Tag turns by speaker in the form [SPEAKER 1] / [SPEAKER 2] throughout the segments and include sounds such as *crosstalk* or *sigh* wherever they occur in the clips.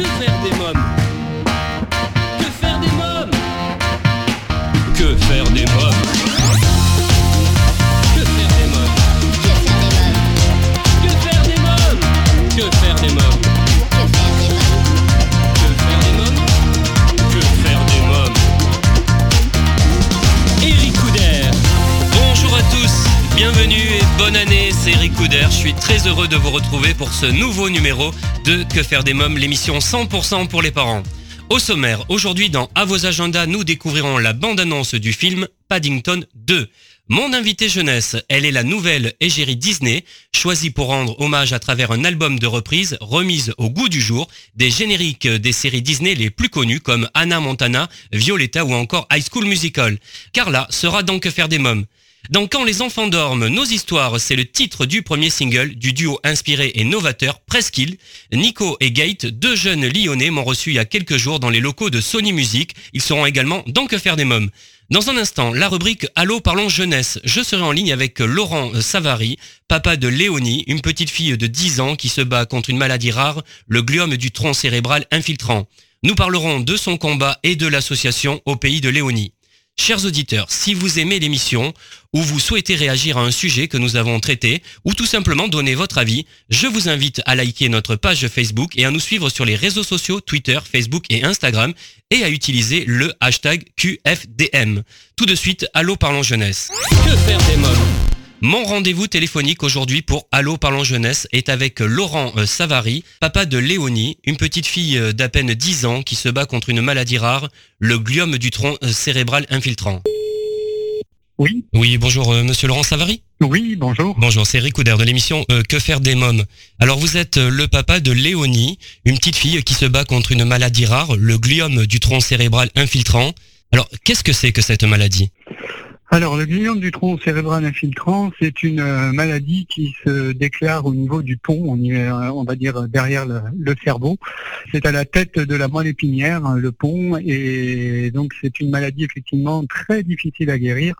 [SPEAKER 1] Que des mômes Je suis très heureux de vous retrouver pour ce nouveau numéro de Que faire des mômes, l'émission 100% pour les parents. Au sommaire, aujourd'hui dans À vos agendas, nous découvrirons la bande-annonce du film Paddington 2. Mon invité jeunesse, elle est la nouvelle égérie Disney, choisie pour rendre hommage à travers un album de reprises remise au goût du jour des génériques des séries Disney les plus connues comme Anna Montana, Violetta ou encore High School Musical. Carla sera donc Que faire des mômes. Dans Quand les enfants dorment, nos histoires, c'est le titre du premier single du duo inspiré et novateur Presqu'île. Nico et Gate, deux jeunes lyonnais, m'ont reçu il y a quelques jours dans les locaux de Sony Music. Ils seront également dans Que faire des mômes. Dans un instant, la rubrique Allô parlons jeunesse. Je serai en ligne avec Laurent Savary, papa de Léonie, une petite fille de 10 ans qui se bat contre une maladie rare, le gliome du tronc cérébral infiltrant. Nous parlerons de son combat et de l'association au pays de Léonie. Chers auditeurs, si vous aimez l'émission ou vous souhaitez réagir à un sujet que nous avons traité ou tout simplement donner votre avis, je vous invite à liker notre page Facebook et à nous suivre sur les réseaux sociaux Twitter, Facebook et Instagram et à utiliser le hashtag QFDM. Tout de suite, Allô Parlons Jeunesse. Que faire des mômes mon rendez-vous téléphonique aujourd'hui pour Allô Parlons Jeunesse est avec Laurent euh, Savary, papa de Léonie, une petite fille euh, d'à peine 10 ans qui se bat contre une maladie rare, le gliome du tronc euh, cérébral infiltrant.
[SPEAKER 2] Oui,
[SPEAKER 1] Oui, bonjour euh, monsieur Laurent Savary.
[SPEAKER 2] oui, bonjour.
[SPEAKER 1] Bonjour, c'est Eric Couder de l'émission euh, Que faire des mômes? Alors vous êtes euh, le papa de Léonie, une petite fille qui se bat contre une maladie rare, le gliome du tronc cérébral infiltrant. Alors, qu'est-ce que c'est que cette maladie?
[SPEAKER 2] Alors, le gliome du tronc cérébral infiltrant, c'est une euh, maladie qui se déclare au niveau du pont, on, euh, va dire derrière le, cerveau. C'est à la tête de la moelle épinière, hein, le pont, et donc c'est une maladie effectivement très difficile à guérir.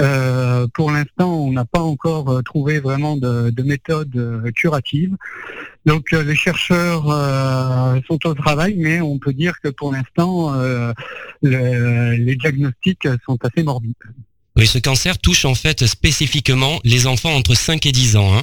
[SPEAKER 2] Euh, pour l'instant, on n'a pas encore trouvé vraiment de, de méthode curative. Donc les chercheurs sont au travail, mais on peut dire que pour l'instant, le- les diagnostics sont assez morbides.
[SPEAKER 1] Oui, ce cancer touche en fait spécifiquement les enfants entre 5 et 10 ans. Hein.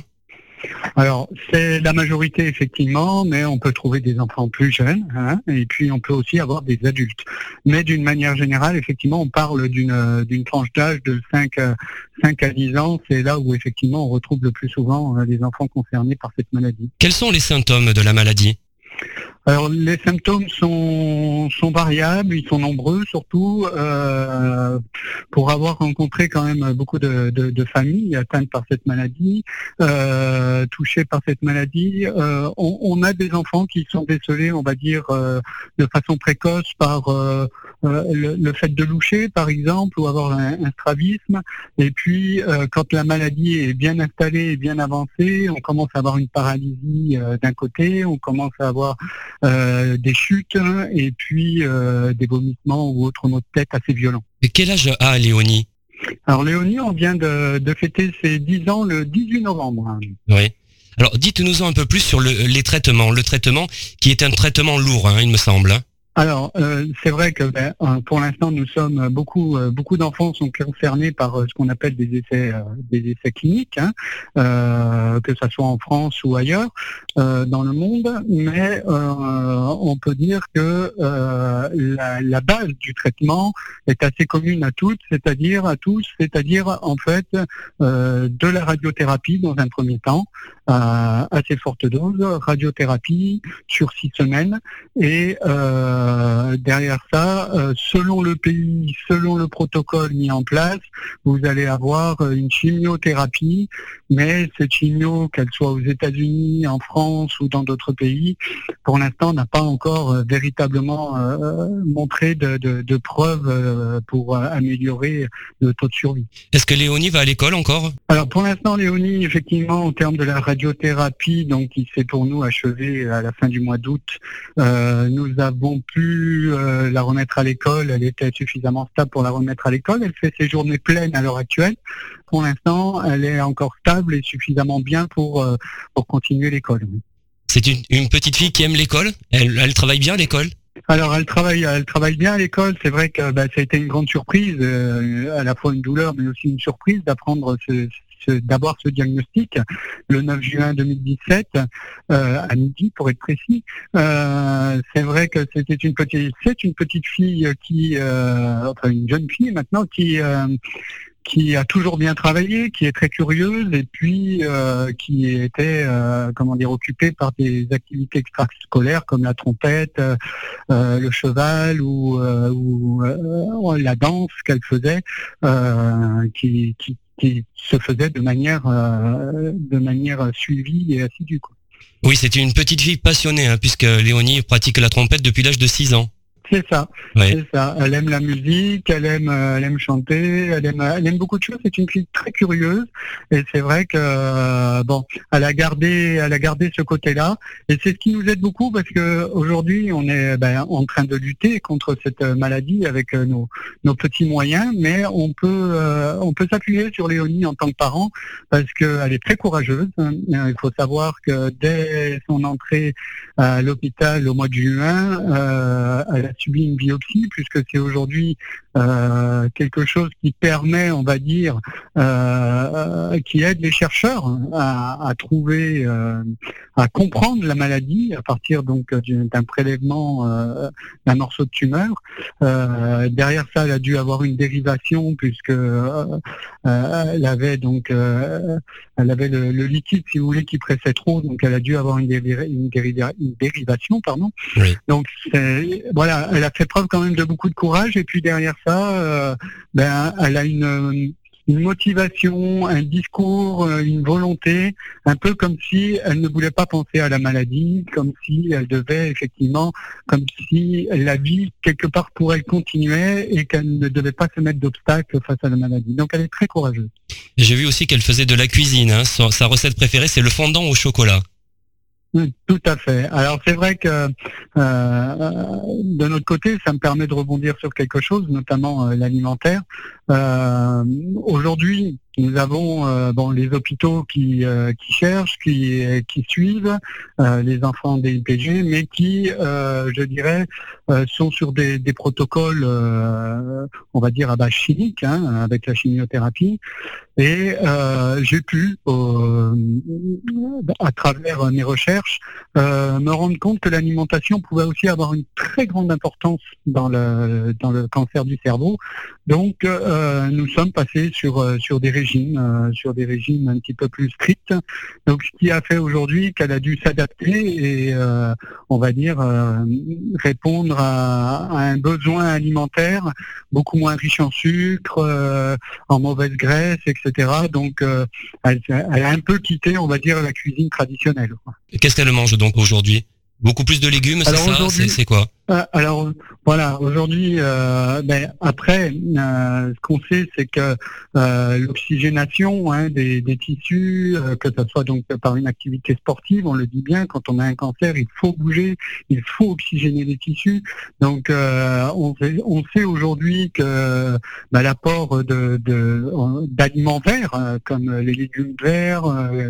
[SPEAKER 2] Alors, c'est la majorité effectivement, mais on peut trouver des enfants plus jeunes, hein, et puis on peut aussi avoir des adultes. Mais d'une manière générale, effectivement, on parle d'une tranche d'âge de 5, à- 5 à 10 ans. C'est là où effectivement on retrouve le plus souvent euh, les enfants concernés par cette maladie.
[SPEAKER 1] Quels sont les symptômes de la maladie?
[SPEAKER 2] Alors les symptômes sont, variables, ils sont nombreux surtout. euh, pour avoir rencontré quand même beaucoup de, familles atteintes par cette maladie, euh, touchées par cette maladie, euh, on, on a des enfants qui sont décelés, on va dire, euh, de façon précoce par euh, le, le fait de loucher par exemple ou avoir un, un strabisme. Et puis euh, quand la maladie est bien installée et bien avancée, on commence à avoir une paralysie euh, d'un côté, on commence à avoir des chutes hein, et puis des vomissements ou autres maux de tête assez violents.
[SPEAKER 1] Et quel âge a Léonie?
[SPEAKER 2] Alors Léonie, on vient de, de fêter ses 10 ans le 18 novembre. hein.
[SPEAKER 1] Oui. Alors dites-nous un peu plus sur le- les traitements. Le traitement qui est un traitement lourd, hein, il me semble.
[SPEAKER 2] Alors, euh, c'est vrai que ben, euh, pour l'instant, nous sommes beaucoup, euh, beaucoup d'enfants sont concernés par euh, ce qu'on appelle des essais, euh, des essais cliniques, hein, euh, que ce soit en France ou ailleurs euh, dans le monde. Mais euh, on peut dire que euh, la, base du traitement est assez commune à toutes, c'est-à-dire à tous, c'est-à-dire en fait euh, de la radiothérapie dans un premier temps, à assez forte dose, radiothérapie sur six semaines. Et euh, derrière ça, euh, selon le pays, selon le protocole mis en place, vous allez avoir euh, une chimiothérapie, mais cette chimio, qu'elle soit aux États-Unis, en France ou dans d'autres pays, pour l'instant n'a pas encore euh, véritablement euh, montré de, de- de preuves euh, pour euh, améliorer le taux de survie.
[SPEAKER 1] Est-ce que Léonie va à l'école encore?
[SPEAKER 2] Alors pour l'instant, Léonie, effectivement, en termes de la radiothérapie, donc qui s'est pour nous achevé à la fin du mois d'août, euh, nous avons pu euh, la remettre à l'école. Elle était suffisamment stable pour la remettre à l'école. Elle fait ses journées pleines à l'heure actuelle. Pour l'instant, elle est encore stable et suffisamment bien pour euh, pour continuer l'école.
[SPEAKER 1] C'est une, une, petite fille qui aime l'école? Elle, elle travaille bien à l'école?
[SPEAKER 2] Alors elle travaille, elle travaille bien à l'école. C'est vrai que bah, ça a été une grande surprise, euh, à la fois une douleur, mais aussi une surprise d'apprendre ce, d'avoir ce diagnostic le 9 juin 2017 euh, à midi pour être précis. Euh, c'est vrai que c'était une petite, c'est une petite fille qui, euh, enfin une jeune fille maintenant qui qui a toujours bien travaillé, qui est très curieuse et puis qui était comment dire occupée par des activités extrascolaires comme la trompette, le cheval ou, la danse qu'elle faisait, qui, qui, se faisait de manière de manière suivie et assidue. Quoi.
[SPEAKER 1] Oui, c'est une petite fille passionnée hein, puisque Léonie pratique la trompette depuis l'âge de 6 ans.
[SPEAKER 2] C'est ça, c'est ça. Elle aime la musique, elle aime, euh, elle aime chanter, elle aime, elle aime beaucoup de choses. C'est une fille très curieuse et c'est vrai que euh, bon, elle a gardé, elle a gardé ce côté-là et c'est ce qui nous aide beaucoup parce que aujourd'hui on est ben, en train de lutter contre cette maladie avec euh, nos, nos petits moyens, mais on peut, on peut s'appuyer sur Léonie en tant que parent parce qu'elle est très courageuse. Il faut savoir que dès son entrée à l'hôpital au mois de juin, elle a subi une biopsie, puisque c'est aujourd'hui euh, quelque chose qui permet, on va dire, euh, qui aide les chercheurs à, trouver, euh, à comprendre la maladie à partir donc d'un prélèvement d'un morceau de tumeur. derrière ça, elle a dû avoir une dérivation puisque elle avait donc, elle avait le, liquide, si vous voulez, qui pressait trop, donc elle a dû avoir une, une, dérivation, pardon. Donc voilà, elle a fait preuve quand même de beaucoup de courage et puis derrière euh, ben, elle a une, motivation, un discours, euh, une volonté, un peu comme si elle ne voulait pas penser à la maladie, comme si elle devait effectivement, comme si la vie quelque part pour elle continuait et qu'elle ne devait pas se mettre d'obstacles face à la maladie. Donc elle est très courageuse.
[SPEAKER 1] J'ai vu aussi qu'elle faisait de la cuisine. Hein. Sa recette préférée, c'est le fondant au chocolat.
[SPEAKER 2] Tout à fait. Alors c'est vrai que euh, de notre côté, ça me permet de rebondir sur quelque chose, notamment euh, l'alimentaire. Euh, aujourd'hui, nous avons euh, les hôpitaux qui, euh, cherchent, qui, suivent les enfants des IPG, mais qui, je dirais, sont sur des, des protocoles, on va dire, à base chimique, hein, avec la chimiothérapie. Et j'ai pu, à travers mes recherches, me rendre compte que l'alimentation pouvait aussi avoir une très grande importance dans le, dans le cancer du cerveau. Donc, nous sommes passés sur, sur des euh, sur des régimes un petit peu plus stricts. Donc, ce qui a fait aujourd'hui qu'elle a dû s'adapter et, euh, on va dire, euh, répondre à, un besoin alimentaire beaucoup moins riche en sucre, en mauvaise graisse, etc. Donc, elle, a un peu quitté, on va dire, la cuisine traditionnelle.
[SPEAKER 1] Qu'est-ce qu'elle mange donc aujourd'hui? Beaucoup plus de légumes, c'est ça? C'est quoi?
[SPEAKER 2] euh, alors voilà, aujourd'hui, euh, ben, après, euh, ce qu'on sait, c'est que l'oxygénation hein, des, tissus, que ce soit donc par une activité sportive, on le dit bien, quand on a un cancer, il faut bouger, il faut oxygéner les tissus. Donc on, sait, aujourd'hui que ben, l'apport de, d'aliments verts, comme les légumes verts,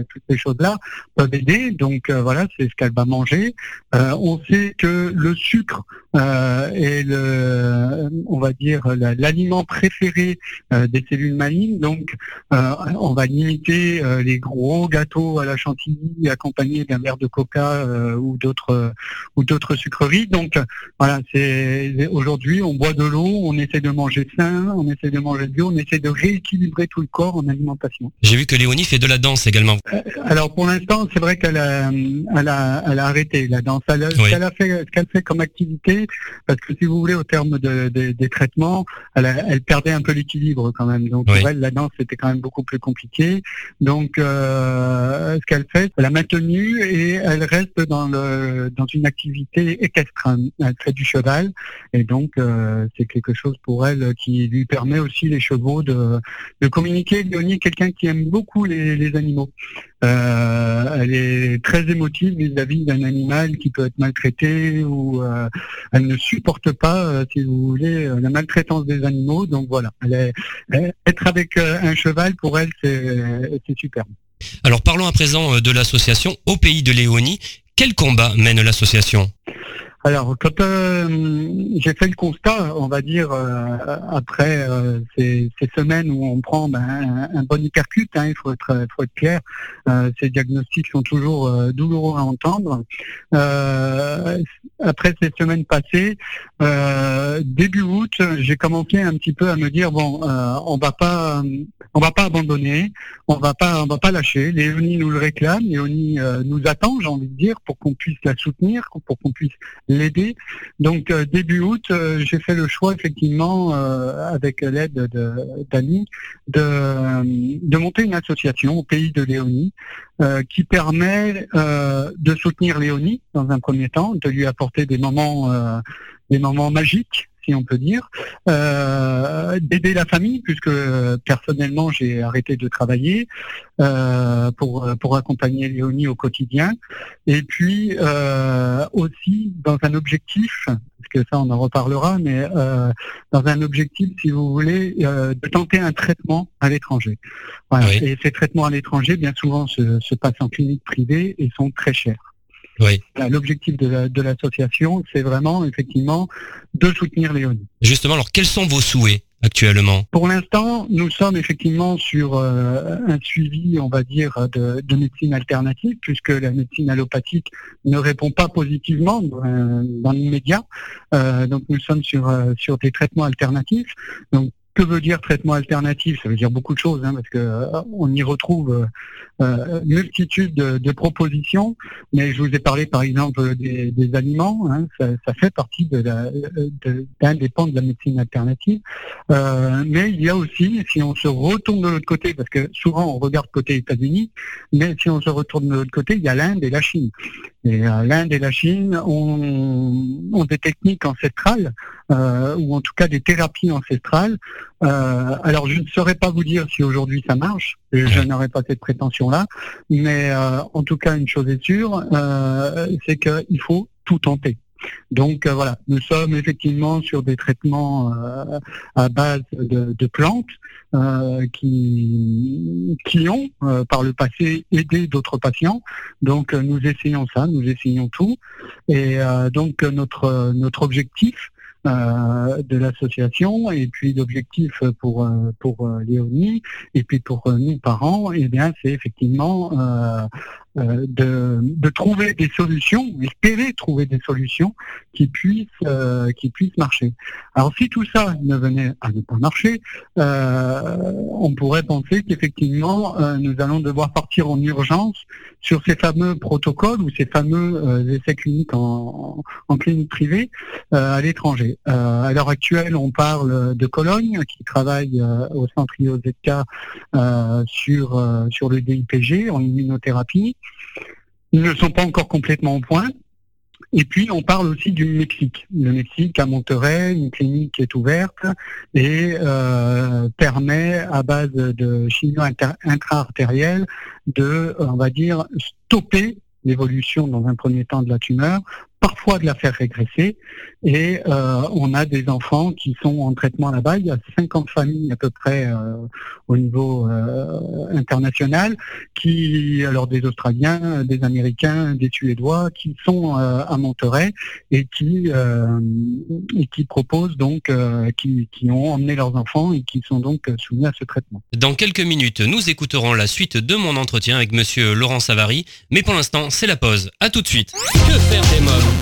[SPEAKER 2] toutes ces choses-là, peuvent aider. Donc voilà, c'est ce qu'elle va manger. on sait que le sucre euh, et le, on va dire l'aliment préféré euh, des cellules malignes. Donc, euh, on va limiter les gros gâteaux à la chantilly accompagnés d'un verre de coca ou d'autres ou d'autres sucreries. Donc, voilà, c'est aujourd'hui on boit de l'eau, on essaie de manger sain, on essaie de manger bio, on essaie de rééquilibrer tout le corps en alimentation.
[SPEAKER 1] J'ai vu que Léonie fait de la danse également.
[SPEAKER 2] alors pour l'instant, c'est vrai qu'elle a, elle a, elle a arrêté la danse. Elle, Ce qu'elle a fait, ce qu'elle fait comme activité, parce que si vous voulez, au terme de, des traitements, elle, elle, perdait un peu l'équilibre quand même. Donc pour elle, la danse c'était quand même beaucoup plus compliqué. Donc euh, ce qu'elle fait, elle a maintenu et elle reste dans le dans une activité équestre. Elle fait du cheval et donc euh, c'est quelque chose pour elle qui lui permet aussi les chevaux de, de communiquer. Léonie, quelqu'un qui aime beaucoup les, les animaux. Euh, elle est très émotive vis-à-vis d'un animal qui peut être maltraité ou euh, elle ne supporte pas, euh, si vous voulez, la maltraitance des animaux. Donc voilà, être avec un cheval pour elle, c'est superbe.
[SPEAKER 1] Alors parlons à présent de l'association Au Pays de Léonie. Quel combat mène l'association?
[SPEAKER 2] Alors, quand euh, j'ai fait le constat, on va dire, euh, après euh, ces, semaines où on prend ben, un, bon hypercute, hein, il faut être, faut être clair, ces diagnostics sont toujours douloureux à entendre. après ces semaines passées, début août, j'ai commencé un petit peu à me dire bon, on va pas, on va pas abandonner, on va pas, on va pas lâcher. Léonie nous le réclame, Léonie nous attend, j'ai envie de dire, pour qu'on puisse la soutenir, pour qu'on puisse l'aider. Donc euh, début août, euh, j'ai fait le choix effectivement, euh, avec l'aide d'Annie, de, de, monter une association au pays de Léonie qui permet de soutenir Léonie dans un premier temps, de lui apporter des moments, des moments magiques si on peut dire, euh, d'aider la famille, puisque personnellement j'ai arrêté de travailler euh, pour, pour accompagner Léonie au quotidien, et puis euh, aussi dans un objectif, parce que ça on en reparlera, mais dans un objectif, si vous voulez, de tenter un traitement à l'étranger. Et ces traitements à l'étranger, bien souvent, se, se passent en clinique privée et sont très chers. Oui. L'objectif de l'association, c'est vraiment effectivement de soutenir Léonie.
[SPEAKER 1] Justement, alors quels sont vos souhaits actuellement?
[SPEAKER 2] Pour l'instant, nous sommes effectivement sur euh, un suivi, on va dire, de, médecine alternative, puisque la médecine allopathique ne répond pas positivement dans, l'immédiat. Euh, donc nous sommes sur, euh, sur des traitements alternatifs. Donc que veut dire traitement alternatif? Ça veut dire beaucoup de choses, hein, parce que euh, on y retrouve euh, euh multitude de, propositions. Mais je vous ai parlé par exemple des, aliments. Hein, ça, fait partie de d'un de, des pans de la médecine alternative. Euh, mais il y a aussi, si on se retourne de l'autre côté, parce que souvent on regarde côté États-Unis, mais si on se retourne de l'autre côté, il y a l'Inde et la Chine. Et l'Inde et la Chine ont, ont des techniques ancestrales, ou en tout cas des thérapies ancestrales euh, alors je ne saurais pas vous dire si aujourd'hui ça marche, je, n'aurais pas cette prétention-là, mais euh, en tout cas une chose est sûre, euh, c'est qu'il faut tout tenter. Donc voilà, nous sommes effectivement sur des traitements à base de, plantes qui, qui ont par le passé aidé d'autres patients. Donc nous essayons ça, nous essayons tout. Et donc notre objectif, euh, de l'association et puis l'objectif pour euh, pour euh, Léonie et puis pour nous parents, eh bien c'est effectivement euh, de, de, trouver des solutions, espérer trouver des solutions qui puissent euh, qui puissent marcher. Alors si tout ça ne venait à ne pas marcher, euh, on pourrait penser qu'effectivement nous allons devoir partir en urgence sur ces fameux protocoles ou ces fameux essais cliniques en, en clinique privée à l'étranger. à l'heure actuelle, on parle de Cologne qui travaille au centre IOZK sur sur le DIPG en immunothérapie. Ne sont pas encore complètement au point. Et puis, on parle aussi du Mexique. Le Mexique, à Monterrey, une clinique est ouverte et euh, permet, à base de chimio intra-artérielle, de, on va dire, stopper l'évolution dans un premier temps de la tumeur parfois de la faire régresser. Et euh, on a des enfants qui sont en traitement là-bas. Il y a 50 familles à peu près euh, au niveau euh, international, qui, alors des Australiens, des Américains, des Suédois, qui sont à Monterey et qui et qui proposent donc, qui, qui ont emmené leurs enfants et qui sont donc soumis à ce traitement.
[SPEAKER 1] Dans quelques minutes, nous écouterons la suite de mon entretien avec Monsieur Laurent Savary, mais pour l'instant, c'est la pause. À tout de suite. Que faire des mômes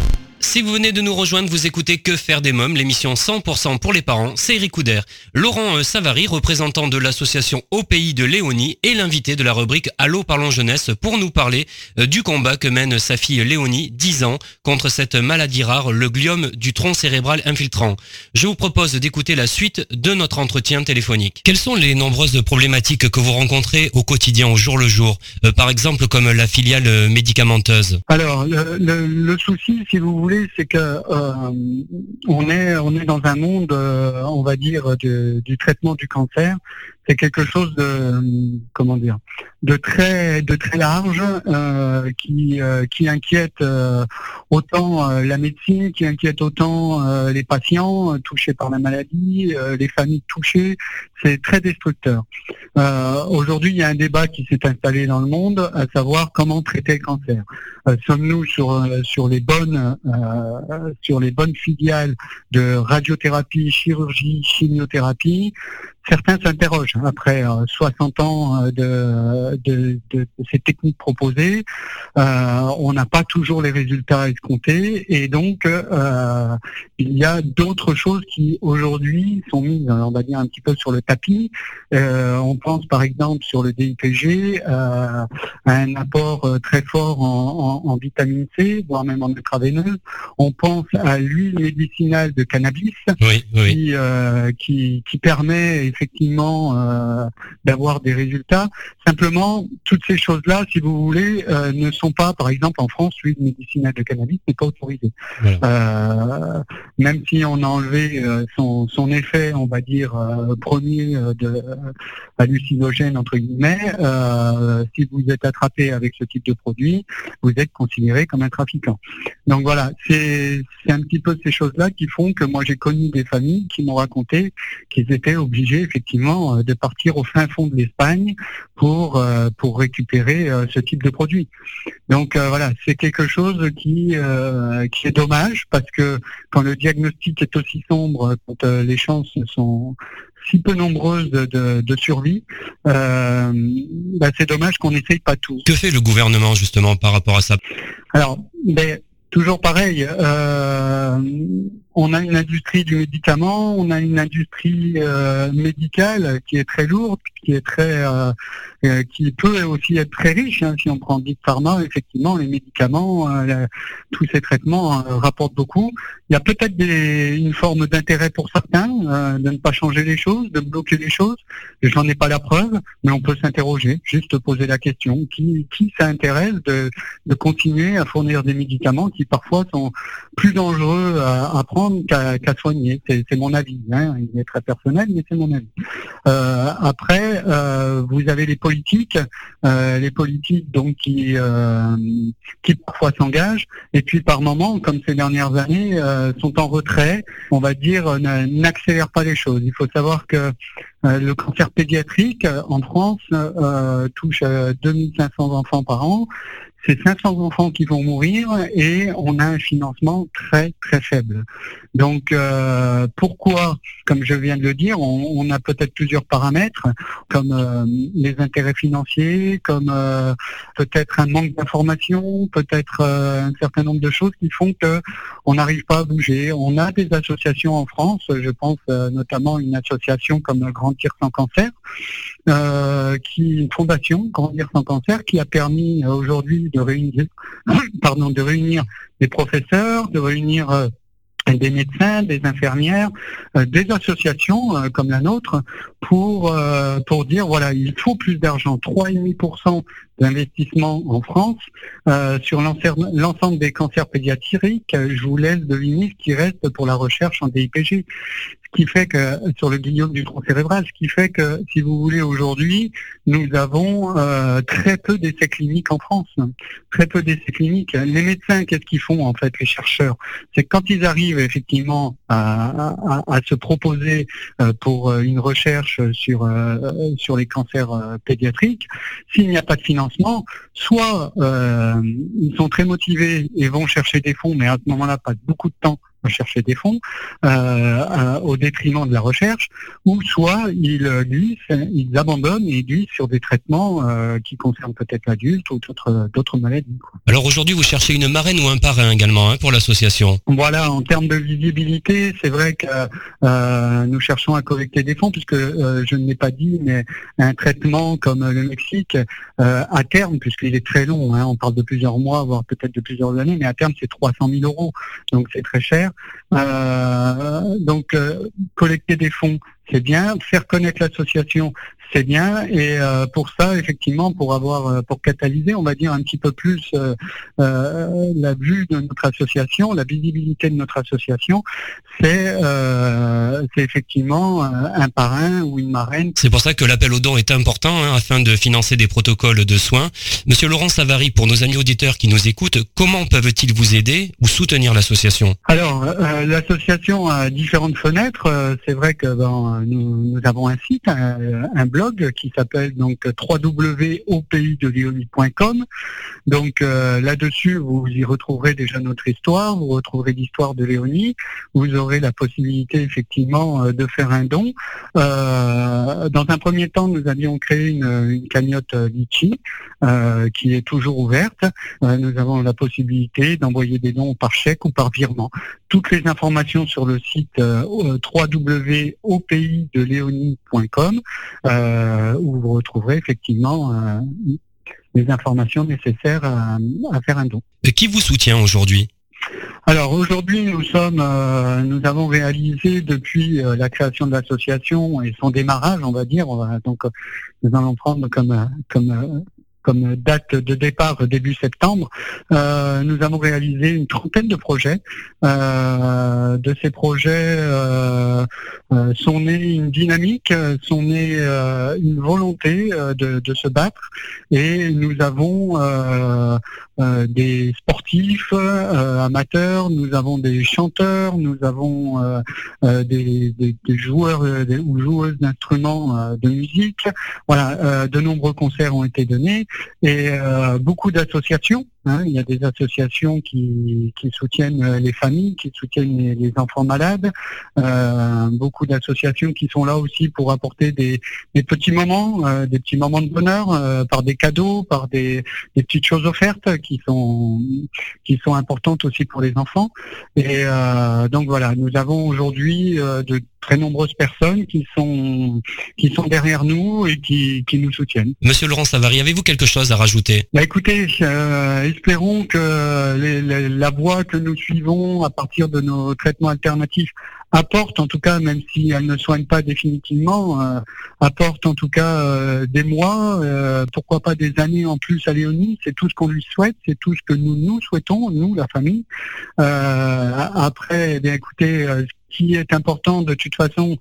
[SPEAKER 1] si vous venez de nous rejoindre, vous écoutez Que faire des mômes, l'émission 100% pour les parents, c'est Eric Couder. Laurent euh, Savary, représentant de l'association Au Pays de Léonie, est l'invité de la rubrique Allô parlons jeunesse pour nous parler euh, du combat que mène sa fille Léonie, 10 ans, contre cette maladie rare, le gliome du tronc cérébral infiltrant. Je vous propose d'écouter la suite de notre entretien téléphonique. Quelles sont les nombreuses problématiques que vous rencontrez au quotidien, au jour le jour, euh, par exemple comme la filiale médicamenteuse?
[SPEAKER 2] Alors, le, le souci, si vous voulez, c'est que euh, on est dans un monde, euh, on va dire, du traitement du cancer c'est quelque chose de comment dire de très de très large euh, qui euh, qui inquiète euh, autant la médecine, qui inquiète autant les patients touchés par la maladie, les familles touchées. C'est très destructeur. Aujourd'hui, il y a un débat qui s'est installé dans le monde, à savoir comment traiter le cancer. Sommes-nous sur sur les bonnes sur les bonnes filiales de radiothérapie, chirurgie, chimiothérapie? Certains s'interrogent après 60 euh, ans euh, de, ces techniques proposées. Euh, on n'a pas toujours les résultats escomptés et donc il y a d'autres choses qui aujourd'hui sont mises, on va dire un petit peu sur le tapis. on pense par exemple sur le DIPG à un apport très fort en, vitamine C, voire même en ultraveineuse. On pense à l'huile médicinale de cannabis Qui, qui permet effectivement euh, d'avoir des résultats. Simplement, toutes ces choses-là, si vous voulez, euh, ne sont pas, par exemple, en France, l'huile médicinale de cannabis n'est pas autorisée. Euh, même si on a enlevé son, son, effet, on va dire, premier de hallucinogène, entre guillemets, si vous êtes attrapé avec ce type de produit, vous êtes considéré comme un trafiquant. Donc voilà, c'est un petit peu ces choses-là qui font que moi j'ai connu des familles qui m'ont raconté qu'ils étaient obligés effectivement euh, de partir au fin fond de l'Espagne pour euh, pour récupérer euh, ce type de produit. Donc voilà, c'est quelque chose qui qui est dommage parce que quand le diagnostic est aussi sombre, quand les chances sont si peu nombreuses de, survie, bah, c'est dommage qu'on n'essaye pas tout.
[SPEAKER 1] Que fait le gouvernement justement par rapport à ça?
[SPEAKER 2] Alors, ben, toujours pareil. Euh, on a une industrie du médicament, on a une industrie euh, médicale qui est très lourde, qui est très, euh, euh, qui peut aussi être très riche. Hein. Si on prend Big Pharma, effectivement, les médicaments, tous ces traitements rapportent beaucoup. Il y a peut-être une forme d'intérêt pour certains de ne pas changer les choses, de bloquer les choses. J'en ai pas la preuve, mais on peut s'interroger, juste poser la question qui, qui ça intéresse de, continuer à fournir des médicaments qui parfois sont plus dangereux à, prendre qu'à soigner? C'est mon avis. Hein. Il est très personnel, mais c'est mon avis. Euh, après, euh, vous avez les politiques, euh, les politiques donc qui qui parfois s'engagent et puis par moments, comme ces dernières années, sont en retrait. On va dire n'accélèrent pas les choses. Il faut savoir que le cancer pédiatrique en France touche 2500 enfants par an c'est 500 enfants qui vont mourir et on a un financement très très faible. Donc euh, pourquoi, comme je viens de le dire, on, a peut-être plusieurs paramètres, comme euh, les intérêts financiers, comme euh, peut-être un manque d'information, peut-être un certain nombre de choses qui font que on n'arrive pas à bouger. On a des associations en France, je pense notamment une association comme Grandir sans cancer, qui une fondation Grandir sans cancer qui a permis aujourd'hui de réunir, *coughs* pardon, de réunir des professeurs, de réunir euh, des médecins, des infirmières, euh, des associations euh, comme la nôtre pour pour dire voilà il faut plus d'argent. 3,5% d'investissement en France sur l'ensemble des cancers pédiatriques. Je vous laisse deviner ce qui reste pour la recherche en DIPG qui fait que sur le guillaume du tronc cérébral, ce qui fait que, si vous voulez, aujourd'hui, nous avons euh, très peu d'essais cliniques en France, très peu d'essais cliniques. Les médecins, qu'est-ce qu'ils font en fait, les chercheurs? C'est quand ils arrivent effectivement à, se proposer euh, pour une recherche sur euh, sur les cancers pédiatriques, s'il n'y a pas de financement, soit ils sont très motivés et vont chercher des fonds, mais à ce moment-là, pas beaucoup de temps chercher des fonds euh, au détriment de la recherche, ou soit ils glissent, ils abandonnent et ils glissent sur des traitements euh, qui concernent peut-être l'adulte ou d'autres d'autres maladies.
[SPEAKER 1] Alors aujourd'hui, vous cherchez une marraine ou un parrain également hein, pour l'association?
[SPEAKER 2] Voilà, en termes de visibilité, c'est vrai que euh, nous cherchons à collecter des fonds, puisque je ne l'ai pas dit, mais un traitement comme le Mexique, à terme, puisqu'il est très long, hein, on parle de plusieurs mois, voire peut-être de plusieurs années, mais à terme c'est 300 000 euros, donc c'est très cher. Euh, donc, euh, collecter des fonds, c'est bien. Faire connaître l'association, c'est bien. Et euh, pour ça, effectivement, pour avoir, euh, pour catalyser, on va dire un petit peu plus euh, la vue de notre association, la visibilité de notre association, c'est effectivement un parrain ou une marraine.
[SPEAKER 1] C'est pour ça que l'appel aux dons est important hein, afin de financer des protocoles de soins. Monsieur Laurent Savary, pour nos amis auditeurs qui nous écoutent, comment peuvent-ils vous aider ou soutenir l'association?
[SPEAKER 2] Alors, l'association a différentes fenêtres. c'est vrai que ben, nous, nous, avons un site, un blog qui s'appelle donc www.aupaysdeleonie.com. Donc euh, là-dessus, vous y retrouverez déjà notre histoire, vous retrouverez l'histoire de Léonie, vous aurez la possibilité effectivement euh, de faire un don. Euh, dans un premier temps, nous avions créé une, cagnotte Litchi qui est toujours ouverte. nous avons la possibilité d'envoyer des dons par chèque ou par virement. Toutes les informations sur le site www.aupaysdeleonie.com euh, où vous retrouverez effectivement euh, les informations nécessaires à, faire un don.
[SPEAKER 1] Et qui vous soutient aujourd'hui?
[SPEAKER 2] Alors aujourd'hui, nous sommes, euh, nous avons réalisé depuis la création de l'association et son démarrage, on va dire. donc, nous allons prendre comme comme comme date de départ début septembre, euh, nous avons réalisé une trentaine de projets. Euh, de ces projets euh, sont nés une dynamique, sont nés une volonté de, de, se battre et nous avons des sportifs amateurs, nous avons des chanteurs, nous avons des, des, des, joueurs ou joueuses d'instruments de musique. Voilà, de nombreux concerts ont été donnés et euh, beaucoup d'associations Hein, il y a des associations qui, qui soutiennent euh, les familles, qui soutiennent les, enfants malades. Euh, beaucoup d'associations qui sont là aussi pour apporter des, des petits moments, euh, des petits moments de bonheur euh, par des cadeaux, par des, des, petites choses offertes qui sont qui sont importantes aussi pour les enfants. Et donc voilà, nous avons aujourd'hui de très nombreuses personnes qui sont qui sont derrière nous et qui, qui nous soutiennent.
[SPEAKER 1] Monsieur Laurent Savary, avez-vous quelque chose à rajouter?
[SPEAKER 2] Bah écoutez, espérons que la voie que nous suivons à partir de nos traitements alternatifs apporte en tout cas, même si elle ne soigne pas définitivement, euh, apporte en tout cas euh, des mois, euh, pourquoi pas des années en plus à Léonie. C'est tout ce qu'on lui souhaite, c'est tout ce que nous nous souhaitons, nous, la famille. après, eh bien écoutez, qui est important de toute façon,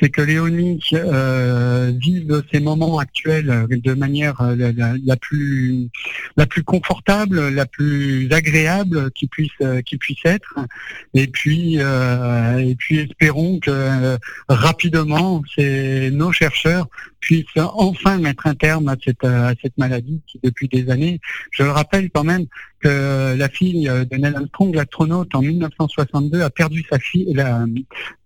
[SPEAKER 2] c'est que Léonie euh, vive ces moments actuels de manière euh, la, plus la plus confortable, la plus agréable qui puisse euh, qui puisse être. Et puis euh, et puis espérons que rapidement, c'est nos chercheurs puissent enfin mettre un terme à cette à cette maladie qui depuis des années. Je le rappelle quand même que la fille de Neil Armstrong, l'astronaute en 1962, a perdu sa fille, la,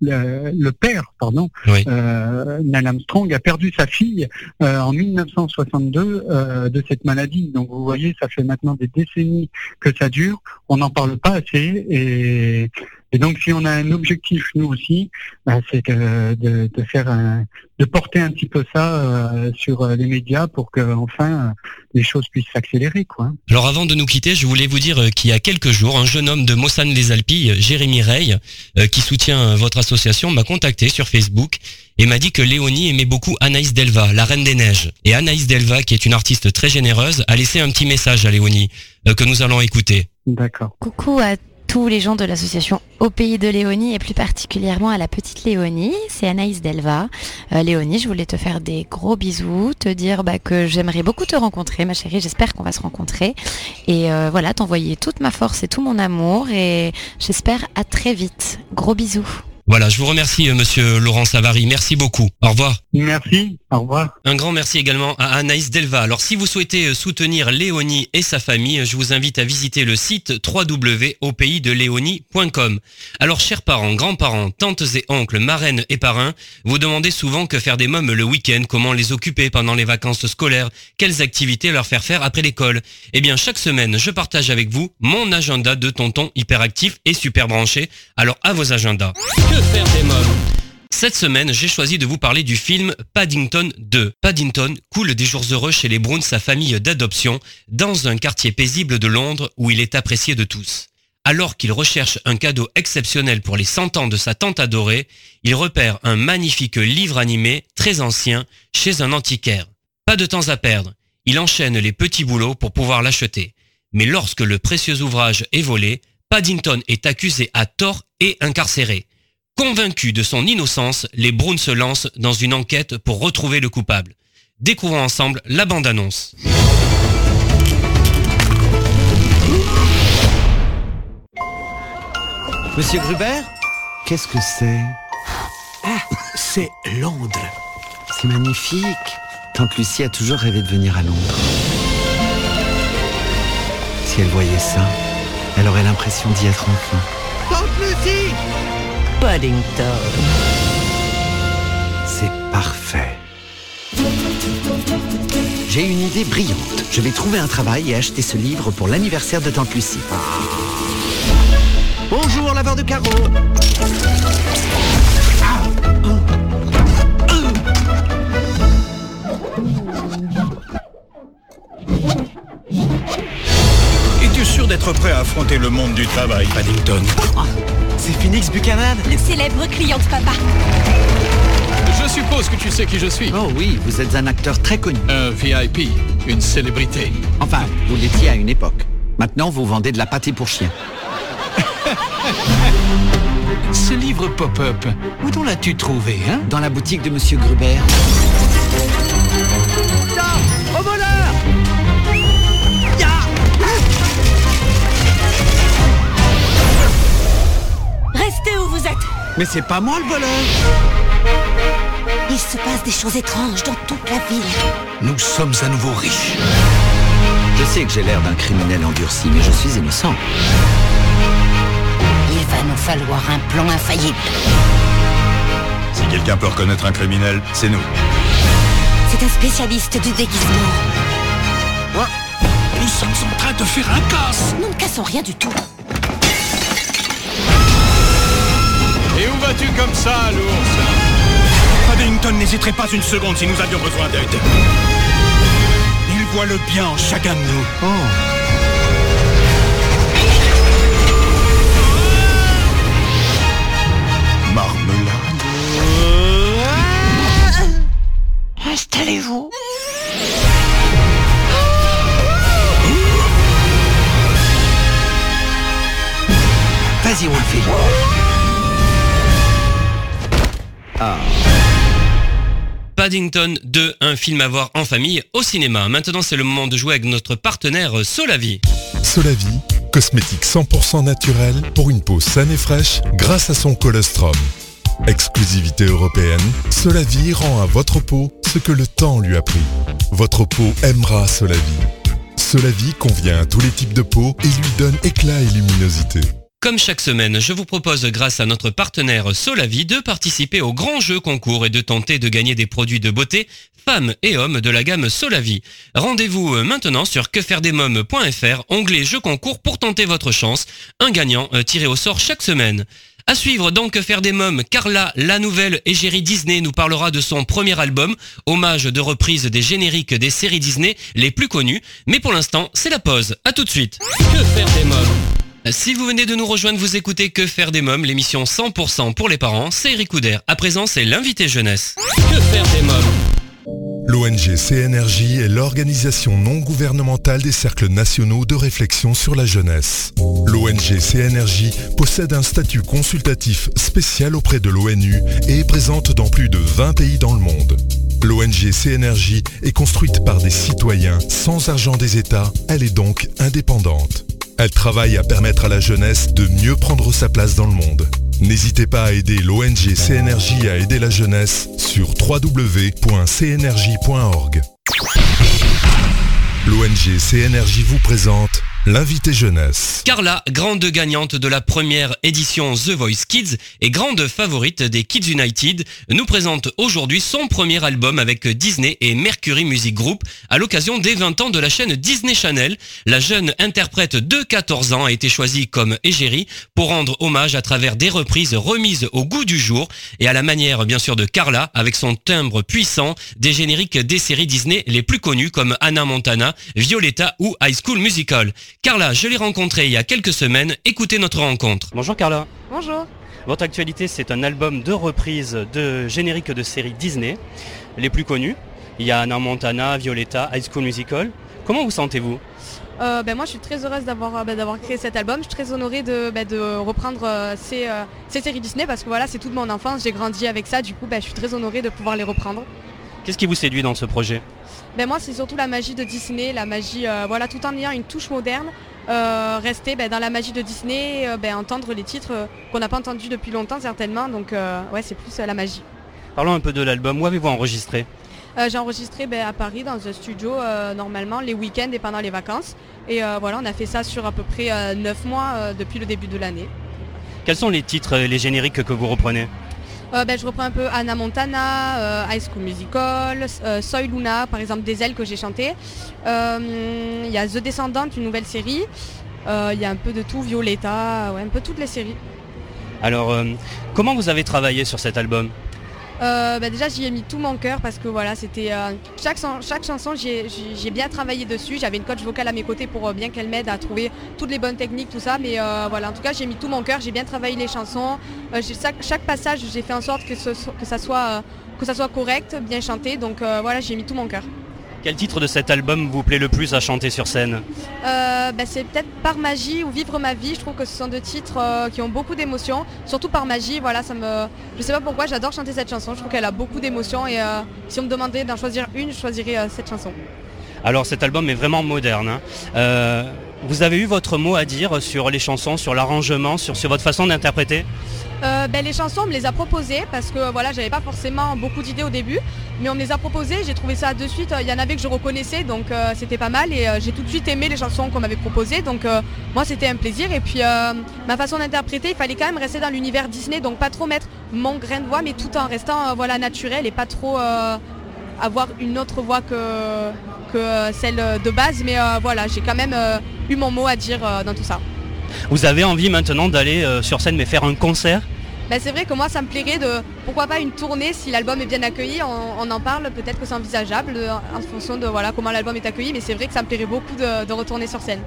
[SPEAKER 2] le père, pardon, euh, Neil Armstrong a perdu sa fille euh, en 1962 euh, de cette maladie. Donc vous voyez, ça fait maintenant des décennies que ça dure. On n'en parle pas assez et et donc, si on a un objectif, nous aussi, bah, c'est de, faire de porter un petit peu ça euh, sur euh, les médias pour que enfin euh, les choses puissent s'accélérer, quoi.
[SPEAKER 1] Alors, avant de nous quitter, je voulais vous dire qu'il y a quelques jours, un jeune homme de Mossane les Alpilles, Jérémy Rey, qui soutient votre association, m'a contacté sur Facebook et m'a dit que Léonie aimait beaucoup Anaïs Delva, la Reine des Neiges. Et Anaïs Delva, qui est une artiste très généreuse, a laissé un petit message à Léonie que nous allons écouter.
[SPEAKER 2] D'accord.
[SPEAKER 3] Coucou à tous les gens de l'association Au Pays de Léonie et plus particulièrement à la petite Léonie. C'est Anaïs Delva. Euh, Léonie, je voulais te faire des gros bisous, te dire bah, que j'aimerais beaucoup te rencontrer, ma chérie. J'espère qu'on va se rencontrer. Et euh, voilà, t'envoyer toute ma force et tout mon amour. Et j'espère à très vite. Gros bisous.
[SPEAKER 1] Voilà, je vous remercie, euh, monsieur Laurent Savary. Merci beaucoup. Au revoir.
[SPEAKER 2] Merci. Au revoir.
[SPEAKER 1] Un grand merci également à Anaïs Delva. Alors, si vous souhaitez euh, soutenir Léonie et sa famille, je vous invite à visiter le site www.aupaysdeleonie.com. Alors, chers parents, grands-parents, tantes et oncles, marraines et parrains, vous demandez souvent que faire des mômes le week-end, comment les occuper pendant les vacances scolaires, quelles activités leur faire faire après l'école. Eh bien, chaque semaine, je partage avec vous mon agenda de tonton hyperactif et super branché. Alors, à vos agendas cette semaine, j'ai choisi de vous parler du film Paddington 2. Paddington coule des jours heureux chez les Browns, sa famille d'adoption, dans un quartier paisible de Londres où il est apprécié de tous. Alors qu'il recherche un cadeau exceptionnel pour les 100 ans de sa tante adorée, il repère un magnifique livre animé très ancien chez un antiquaire. Pas de temps à perdre, il enchaîne les petits boulots pour pouvoir l'acheter. Mais lorsque le précieux ouvrage est volé, Paddington est accusé à tort et incarcéré. Convaincu de son innocence, les Browns se lancent dans une enquête pour retrouver le coupable. Découvrons ensemble la bande-annonce.
[SPEAKER 4] Monsieur Gruber Qu'est-ce que c'est?
[SPEAKER 5] Ah, c'est Londres.
[SPEAKER 4] C'est magnifique. Tante Lucie a toujours rêvé de venir à Londres. Si elle voyait ça, elle aurait l'impression d'y être enfin.
[SPEAKER 5] Tante Lucie Paddington.
[SPEAKER 4] C'est parfait. J'ai une idée brillante. Je vais trouver un travail et acheter ce livre pour l'anniversaire de Lucie. Bonjour, laveur de carreaux.
[SPEAKER 6] D'être prêt à affronter le monde du travail, Paddington
[SPEAKER 4] C'est Phoenix Buchanan
[SPEAKER 7] Le célèbre client de papa.
[SPEAKER 8] Je suppose que tu sais qui je suis.
[SPEAKER 4] Oh oui, vous êtes un acteur très connu.
[SPEAKER 8] Un VIP, une célébrité.
[SPEAKER 4] Enfin, vous l'étiez à une époque. Maintenant, vous vendez de la pâtée pour chien.
[SPEAKER 5] Ce livre pop-up, où t'en l'as-tu trouvé, hein?
[SPEAKER 4] Dans la boutique de Monsieur Gruber. Mais c'est pas moi le voleur
[SPEAKER 7] Il se passe des choses étranges dans toute la ville.
[SPEAKER 5] Nous sommes à nouveau riches.
[SPEAKER 4] Je sais que j'ai l'air d'un criminel endurci, mais je suis innocent.
[SPEAKER 7] Il va nous falloir un plan infaillible.
[SPEAKER 6] Si quelqu'un peut reconnaître un criminel, c'est nous.
[SPEAKER 7] C'est un spécialiste du déguisement.
[SPEAKER 5] Nous sommes en train de faire un casse.
[SPEAKER 7] Nous ne cassons rien du tout.
[SPEAKER 8] Et où vas-tu comme ça, l'ours
[SPEAKER 6] Paddington n'hésiterait pas une seconde si nous avions besoin d'aide. Il voit le bien en chacun de nous.
[SPEAKER 4] Oh,
[SPEAKER 6] Marmelade.
[SPEAKER 7] Installez-vous.
[SPEAKER 4] vas-y Wolfie.
[SPEAKER 1] Paddington 2, un film à voir en famille au cinéma. Maintenant, c'est le moment de jouer avec notre partenaire Solavi.
[SPEAKER 9] Solavie, cosmétique 100% naturel pour une peau saine et fraîche grâce à son colostrum. Exclusivité européenne, Solavie rend à votre peau ce que le temps lui a pris. Votre peau aimera Solavie. Solavie convient à tous les types de peau et lui donne éclat et luminosité.
[SPEAKER 1] Comme chaque semaine, je vous propose, grâce à notre partenaire Solavi, de participer au grand jeu concours et de tenter de gagner des produits de beauté femmes et hommes de la gamme Solavi. Rendez-vous euh, maintenant sur quefairedesmoms.fr, onglet jeu concours pour tenter votre chance. Un gagnant euh, tiré au sort chaque semaine. À suivre donc Que faire des mômes, Carla, la nouvelle égérie Disney nous parlera de son premier album, hommage de reprise des génériques des séries Disney les plus connues. Mais pour l'instant, c'est la pause. À tout de suite. Que faire des mômes? Si vous venez de nous rejoindre, vous écoutez Que faire des mômes, l'émission 100% pour les parents, c'est Eric Couder. À présent, c'est l'invité jeunesse. Que faire des mômes
[SPEAKER 9] L'ONG CNRJ est l'organisation non gouvernementale des cercles nationaux de réflexion sur la jeunesse. L'ONG CNRJ possède un statut consultatif spécial auprès de l'ONU et est présente dans plus de 20 pays dans le monde. L'ONG CNRJ est construite par des citoyens sans argent des États, elle est donc indépendante. Elle travaille à permettre à la jeunesse de mieux prendre sa place dans le monde. N'hésitez pas à aider l'ONG CNRJ à aider la jeunesse sur www.cnrj.org. L'ONG CNRJ vous présente l'invité jeunesse.
[SPEAKER 1] Carla, grande gagnante de la première édition The Voice Kids et grande favorite des Kids United, nous présente aujourd'hui son premier album avec Disney et Mercury Music Group à l'occasion des 20 ans de la chaîne Disney Channel. La jeune interprète de 14 ans a été choisie comme égérie pour rendre hommage à travers des reprises remises au goût du jour et à la manière bien sûr de Carla avec son timbre puissant des génériques des séries Disney les plus connues comme Anna Montana, Violetta ou High School Musical.
[SPEAKER 10] Carla, je l'ai rencontrée il y a quelques semaines. Écoutez notre rencontre. Bonjour Carla.
[SPEAKER 11] Bonjour.
[SPEAKER 10] Votre actualité, c'est un album de reprises de génériques de séries Disney, les plus connus. Il y a Anna Montana, Violetta, High School Musical. Comment vous sentez-vous?
[SPEAKER 11] Euh, ben moi je suis très heureuse d'avoir ben, d'avoir créé cet album. Je suis très honorée de, ben, de reprendre euh, ces, euh, ces, séries Disney parce que voilà c'est toute mon enfance, j'ai grandi avec ça, du coup ben, je suis très honorée de pouvoir les reprendre.
[SPEAKER 10] Qu'est-ce qui vous séduit dans ce projet?
[SPEAKER 11] Ben, Moi c'est surtout la magie de Disney, la magie, voilà, tout en ayant une touche moderne, rester ben, dans la magie de Disney, ben, entendre les titres qu'on n'a pas entendus depuis longtemps certainement, donc ouais c'est plus la magie.
[SPEAKER 10] Parlons un peu de l'album, où avez-vous enregistré?
[SPEAKER 11] Euh, j'ai enregistré ben, à Paris dans un studio euh, normalement les week-ends et pendant les vacances. Et euh, voilà, on a fait ça sur à peu près 9 mois depuis le début de l'année.
[SPEAKER 10] Quels sont les titres, les génériques que vous reprenez?
[SPEAKER 11] Ben, je reprends un peu Anna Montana, High School Musical, Soy Luna, par exemple des ailes que j'ai chantées. Il y a The Descendant, une nouvelle série. Il y a un peu de tout, Violetta, ouais, un peu toutes les séries.
[SPEAKER 10] Alors, comment vous avez travaillé sur cet album?
[SPEAKER 11] Euh, bah, déjà j'y ai mis tout mon cœur parce que voilà c'était euh, chaque, chaque chanson j'ai bien travaillé dessus. J'avais une coach vocale à mes côtés pour euh, bien qu'elle m'aide à trouver toutes les bonnes techniques tout ça. Mais voilà en tout cas j'ai mis tout mon cœur. J'ai bien travaillé les chansons. Chaque, chaque, passage j'ai fait en sorte que, que, ça soit, que ça soit correct bien chanté. Donc voilà j'ai mis tout mon cœur
[SPEAKER 10] quel titre de cet album vous plaît le plus à chanter sur scène
[SPEAKER 11] euh, bah, C'est peut-être Par Magie ou Vivre ma vie. Je trouve que ce sont deux titres euh, qui ont beaucoup d'émotions. Surtout Par Magie, voilà, ça me... je sais pas pourquoi, j'adore chanter cette chanson. Je trouve qu'elle a beaucoup d'émotions et euh, si on me demandait d'en choisir une, je choisirais cette chanson.
[SPEAKER 10] Alors cet album est vraiment moderne. Hein. Vous avez eu votre mot à dire sur les chansons, sur l'arrangement, sur, votre façon d'interpréter
[SPEAKER 11] euh, ben, les chansons, on me les a proposées parce que voilà, j'avais pas forcément beaucoup d'idées au début, mais on me les a proposées, j'ai trouvé ça de suite, il y en avait que je reconnaissais, donc euh, c'était pas mal et euh, j'ai tout de suite aimé les chansons qu'on m'avait proposées, donc moi c'était un plaisir et puis ma façon d'interpréter, il fallait quand même rester dans l'univers Disney, donc pas trop mettre mon grain de voix, mais tout en restant voilà, naturel et pas trop avoir une autre voix que, que celle de base, mais voilà, j'ai quand même eu mon mot à dire dans tout ça.
[SPEAKER 10] Vous avez envie maintenant d'aller euh, sur scène mais faire un concert?
[SPEAKER 11] Ben, c'est vrai que moi ça me plairait de pourquoi pas une tournée si l'album est bien accueilli, on, en parle, peut-être que c'est envisageable en fonction de voilà comment l'album est accueilli, mais c'est vrai que ça me plairait beaucoup de, retourner sur scène.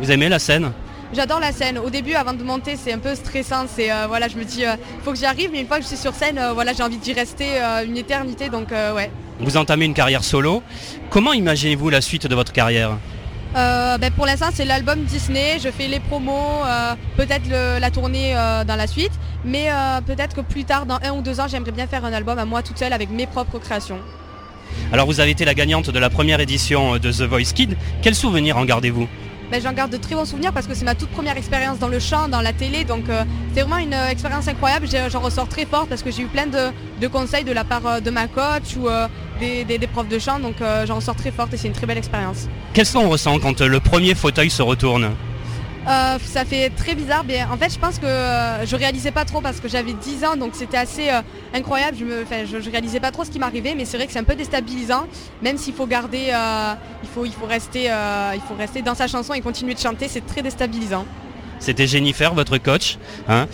[SPEAKER 10] Vous aimez la scène?
[SPEAKER 11] J'adore la scène. Au début, avant de monter, c'est un peu stressant. C'est euh, voilà, je me dis, il euh, faut que j'y arrive, mais une fois que je suis sur scène, voilà, j'ai envie d'y rester une éternité. Donc ouais.
[SPEAKER 10] Vous entamez une carrière solo. Comment imaginez-vous la suite de votre carrière
[SPEAKER 11] euh, ben, pour l'instant c'est l'album Disney, je fais les promos, euh, peut-être la tournée euh, dans la suite, mais peut-être que plus tard, dans un ou deux ans, j'aimerais bien faire un album à moi toute seule avec mes propres créations.
[SPEAKER 10] Alors vous avez été la gagnante de la première édition de The Voice Kid, quels souvenirs en gardez-vous?
[SPEAKER 11] Ben, j'en garde de très bons souvenirs parce que c'est ma toute première expérience dans le chant, dans la télé. Donc c'est vraiment une expérience incroyable. J'en ressors très forte parce que j'ai eu plein de, conseils de la part de ma coach ou des, profs de chant, donc euh, j'en ressors très forte et c'est une très belle expérience.
[SPEAKER 10] Qu'est-ce qu'on ressent quand euh, le premier fauteuil se retourne?
[SPEAKER 11] Euh, ça fait très bizarre, mais en fait je pense que je réalisais pas trop parce que j'avais 10 ans donc c'était assez incroyable, je, me, je, réalisais pas trop ce qui m'arrivait mais c'est vrai que c'est un peu déstabilisant, même s'il faut garder, faut, il, faut rester, il faut rester dans sa chanson et continuer de chanter, c'est très déstabilisant.
[SPEAKER 10] C'était Jennifer, votre coach. Hein.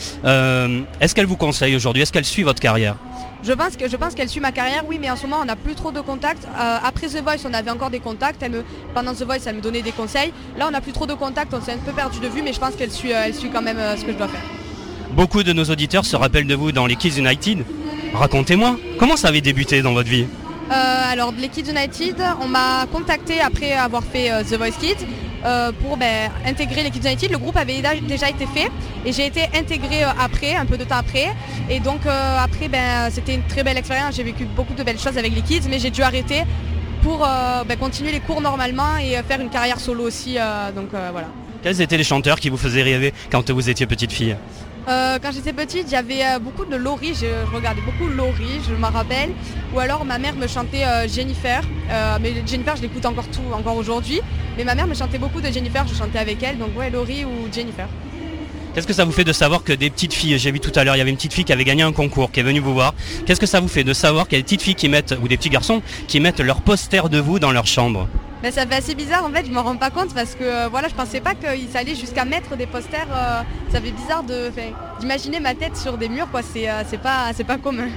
[SPEAKER 10] Est-ce qu'elle vous conseille aujourd'hui? Est-ce qu'elle suit votre carrière?
[SPEAKER 11] Je pense que je pense qu'elle suit ma carrière, oui, mais en ce moment on n'a plus trop de contacts. Euh, après The Voice, on avait encore des contacts. Elle me, pendant The Voice, elle me donnait des conseils. Là, on n'a plus trop de contacts, on s'est un peu perdu de vue, mais je pense qu'elle suit, euh, elle suit quand même euh, ce que je dois faire.
[SPEAKER 10] Beaucoup de nos auditeurs se rappellent de vous dans les Kids United. Racontez-moi, comment ça avait débuté dans votre vie?
[SPEAKER 11] Alors les Kids United, on m'a contacté après avoir fait The Voice Kids euh, pour ben, intégrer l'équipe United. Le groupe avait déjà été fait et j'ai été intégrée euh, après, un peu de temps après. Et donc euh, après, ben, c'était une très belle expérience. J'ai vécu beaucoup de belles choses avec les kids, mais j'ai dû arrêter pour ben, continuer les cours normalement et faire une carrière solo aussi. donc voilà.
[SPEAKER 10] Quels étaient les chanteurs qui vous faisaient rêver quand vous étiez petite fille?
[SPEAKER 11] Euh, quand j'étais petite, j'avais euh, beaucoup de Laurie, je, regardais beaucoup Laurie, je m'en rappelle. Ou alors ma mère me chantait euh, Jennifer, mais Jennifer je l'écoute encore tout, encore aujourd'hui. Mais ma mère me chantait beaucoup de Jennifer, je chantais avec elle, donc ouais Laurie ou Jennifer.
[SPEAKER 10] Qu'est-ce que ça vous fait de savoir que des petites filles, j'ai vu tout à l'heure, il y avait une petite fille qui avait gagné un concours, qui est venue vous voir. Qu'est-ce que ça vous fait de savoir qu'il y a des petites filles qui mettent, ou des petits garçons, qui mettent leur poster de vous dans leur chambre?
[SPEAKER 11] Mais ça fait assez bizarre en fait, je m'en rends pas compte parce que euh, voilà, je pensais pas qu'il s'allait jusqu'à mettre des posters. Euh, ça fait bizarre de d'imaginer ma tête sur des murs quoi, c'est euh, pas c'est pas commun.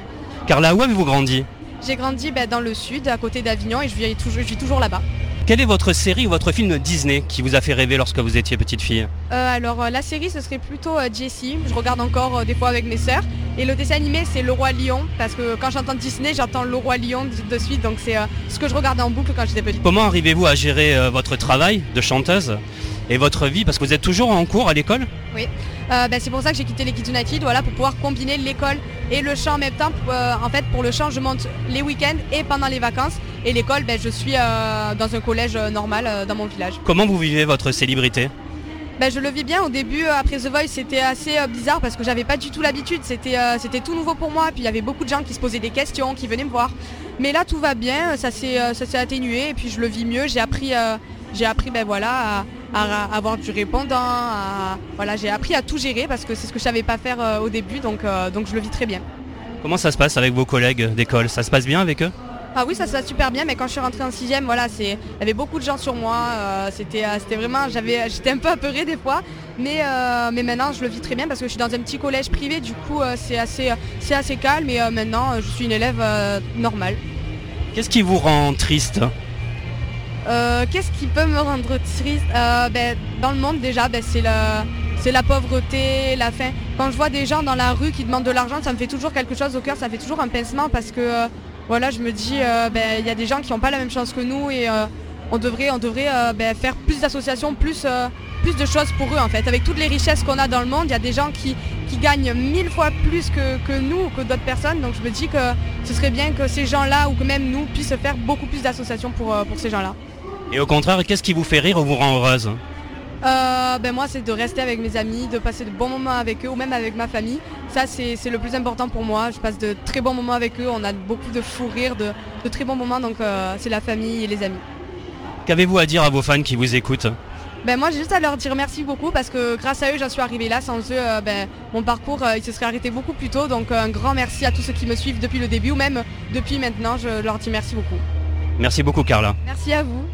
[SPEAKER 10] Carla, où avez-vous grandi?
[SPEAKER 11] J'ai grandi ben, dans le sud, à côté d'Avignon et je vis toujours, toujours là-bas.
[SPEAKER 1] Quelle est votre série ou votre film Disney qui vous a fait rêver lorsque vous étiez petite fille
[SPEAKER 11] Euh, alors euh, la série ce serait plutôt euh, Jessie, je regarde encore des fois avec mes sœurs. Et le dessin animé c'est Le Roi Lion, parce que quand j'entends Disney j'entends Le Roi Lion de de suite, donc c'est ce que je regardais en boucle quand j'étais petite.
[SPEAKER 1] Comment arrivez-vous à gérer votre travail de chanteuse? Et votre vie Parce que vous êtes toujours en cours à l'école
[SPEAKER 11] Oui, Euh, ben, c'est pour ça que j'ai quitté les Kids United, voilà, pour pouvoir combiner l'école et le chant en même temps. Euh, en fait pour le chant je monte les week-ends et pendant les vacances. Et l'école ben, je suis euh, dans un collège normal dans mon village.
[SPEAKER 1] Comment vous vivez votre célébrité
[SPEAKER 11] Ben, je le vis bien. Au début, après The Voice, c'était assez bizarre parce que j'avais pas du tout l'habitude. C'était c'était tout nouveau pour moi. Puis il y avait beaucoup de gens qui se posaient des questions, qui venaient me voir. Mais là, tout va bien. Ça s'est ça s'est atténué et puis je le vis mieux. J'ai appris j'ai appris ben voilà à, à avoir du répondant. à- voilà, j'ai appris à tout gérer parce que c'est ce que je savais pas faire euh, au début. Donc euh, donc je le vis très bien.
[SPEAKER 1] Comment ça se passe avec vos collègues d'école? Ça se passe bien avec eux?
[SPEAKER 11] Ah oui, ça se passe super bien, mais quand je suis rentrée en sixième, voilà, c'est, il y avait beaucoup de gens sur moi. euh, c'était, c'était vraiment, j'avais, j'étais un peu apeurée des fois, mais, euh, mais maintenant je le vis très bien parce que je suis dans un petit collège privé. Du coup, euh, c'est assez, c'est assez calme et maintenant je suis une élève normale.
[SPEAKER 1] Qu'est-ce qui vous rend triste?
[SPEAKER 11] Euh, qu'est-ce qui peut me rendre triste? Euh, ben, Dans le monde déjà, ben, c'est la, pauvreté, la faim. Quand je vois des gens dans la rue qui demandent de l'argent, ça me fait toujours quelque chose au cœur, ça fait toujours un pincement parce que euh, voilà, je me dis, ben, il y a des gens qui n'ont pas la même chance que nous et on devrait, on devrait faire plus d'associations, plus, plus de choses pour eux en fait. Avec toutes les richesses qu'on a dans le monde, il y a des gens qui, gagnent mille fois plus que, nous ou que d'autres personnes. Donc je me dis que ce serait bien que ces gens-là ou que même nous puissent faire beaucoup plus d'associations pour, pour ces gens-là.
[SPEAKER 1] Et au contraire, qu'est-ce qui vous fait rire ou vous rend heureuse?
[SPEAKER 11] Euh, ben moi c'est de rester avec mes amis, de passer de bons moments avec eux ou même avec ma famille. Ça c'est le plus important pour moi. Je passe de très bons moments avec eux, on a beaucoup de fous rires, de, de très bons moments donc euh, c'est la famille et les amis.
[SPEAKER 1] Qu'avez-vous à dire à vos fans qui vous écoutent?
[SPEAKER 11] Ben moi j'ai juste à leur dire merci beaucoup parce que grâce à eux j'en suis arrivée là. Sans eux euh, ben, mon parcours il se serait arrêté beaucoup plus tôt. Donc un grand merci à tous ceux qui me suivent depuis le début ou même depuis maintenant. Je leur dis merci beaucoup.
[SPEAKER 1] Merci beaucoup Carla.
[SPEAKER 11] Merci à vous.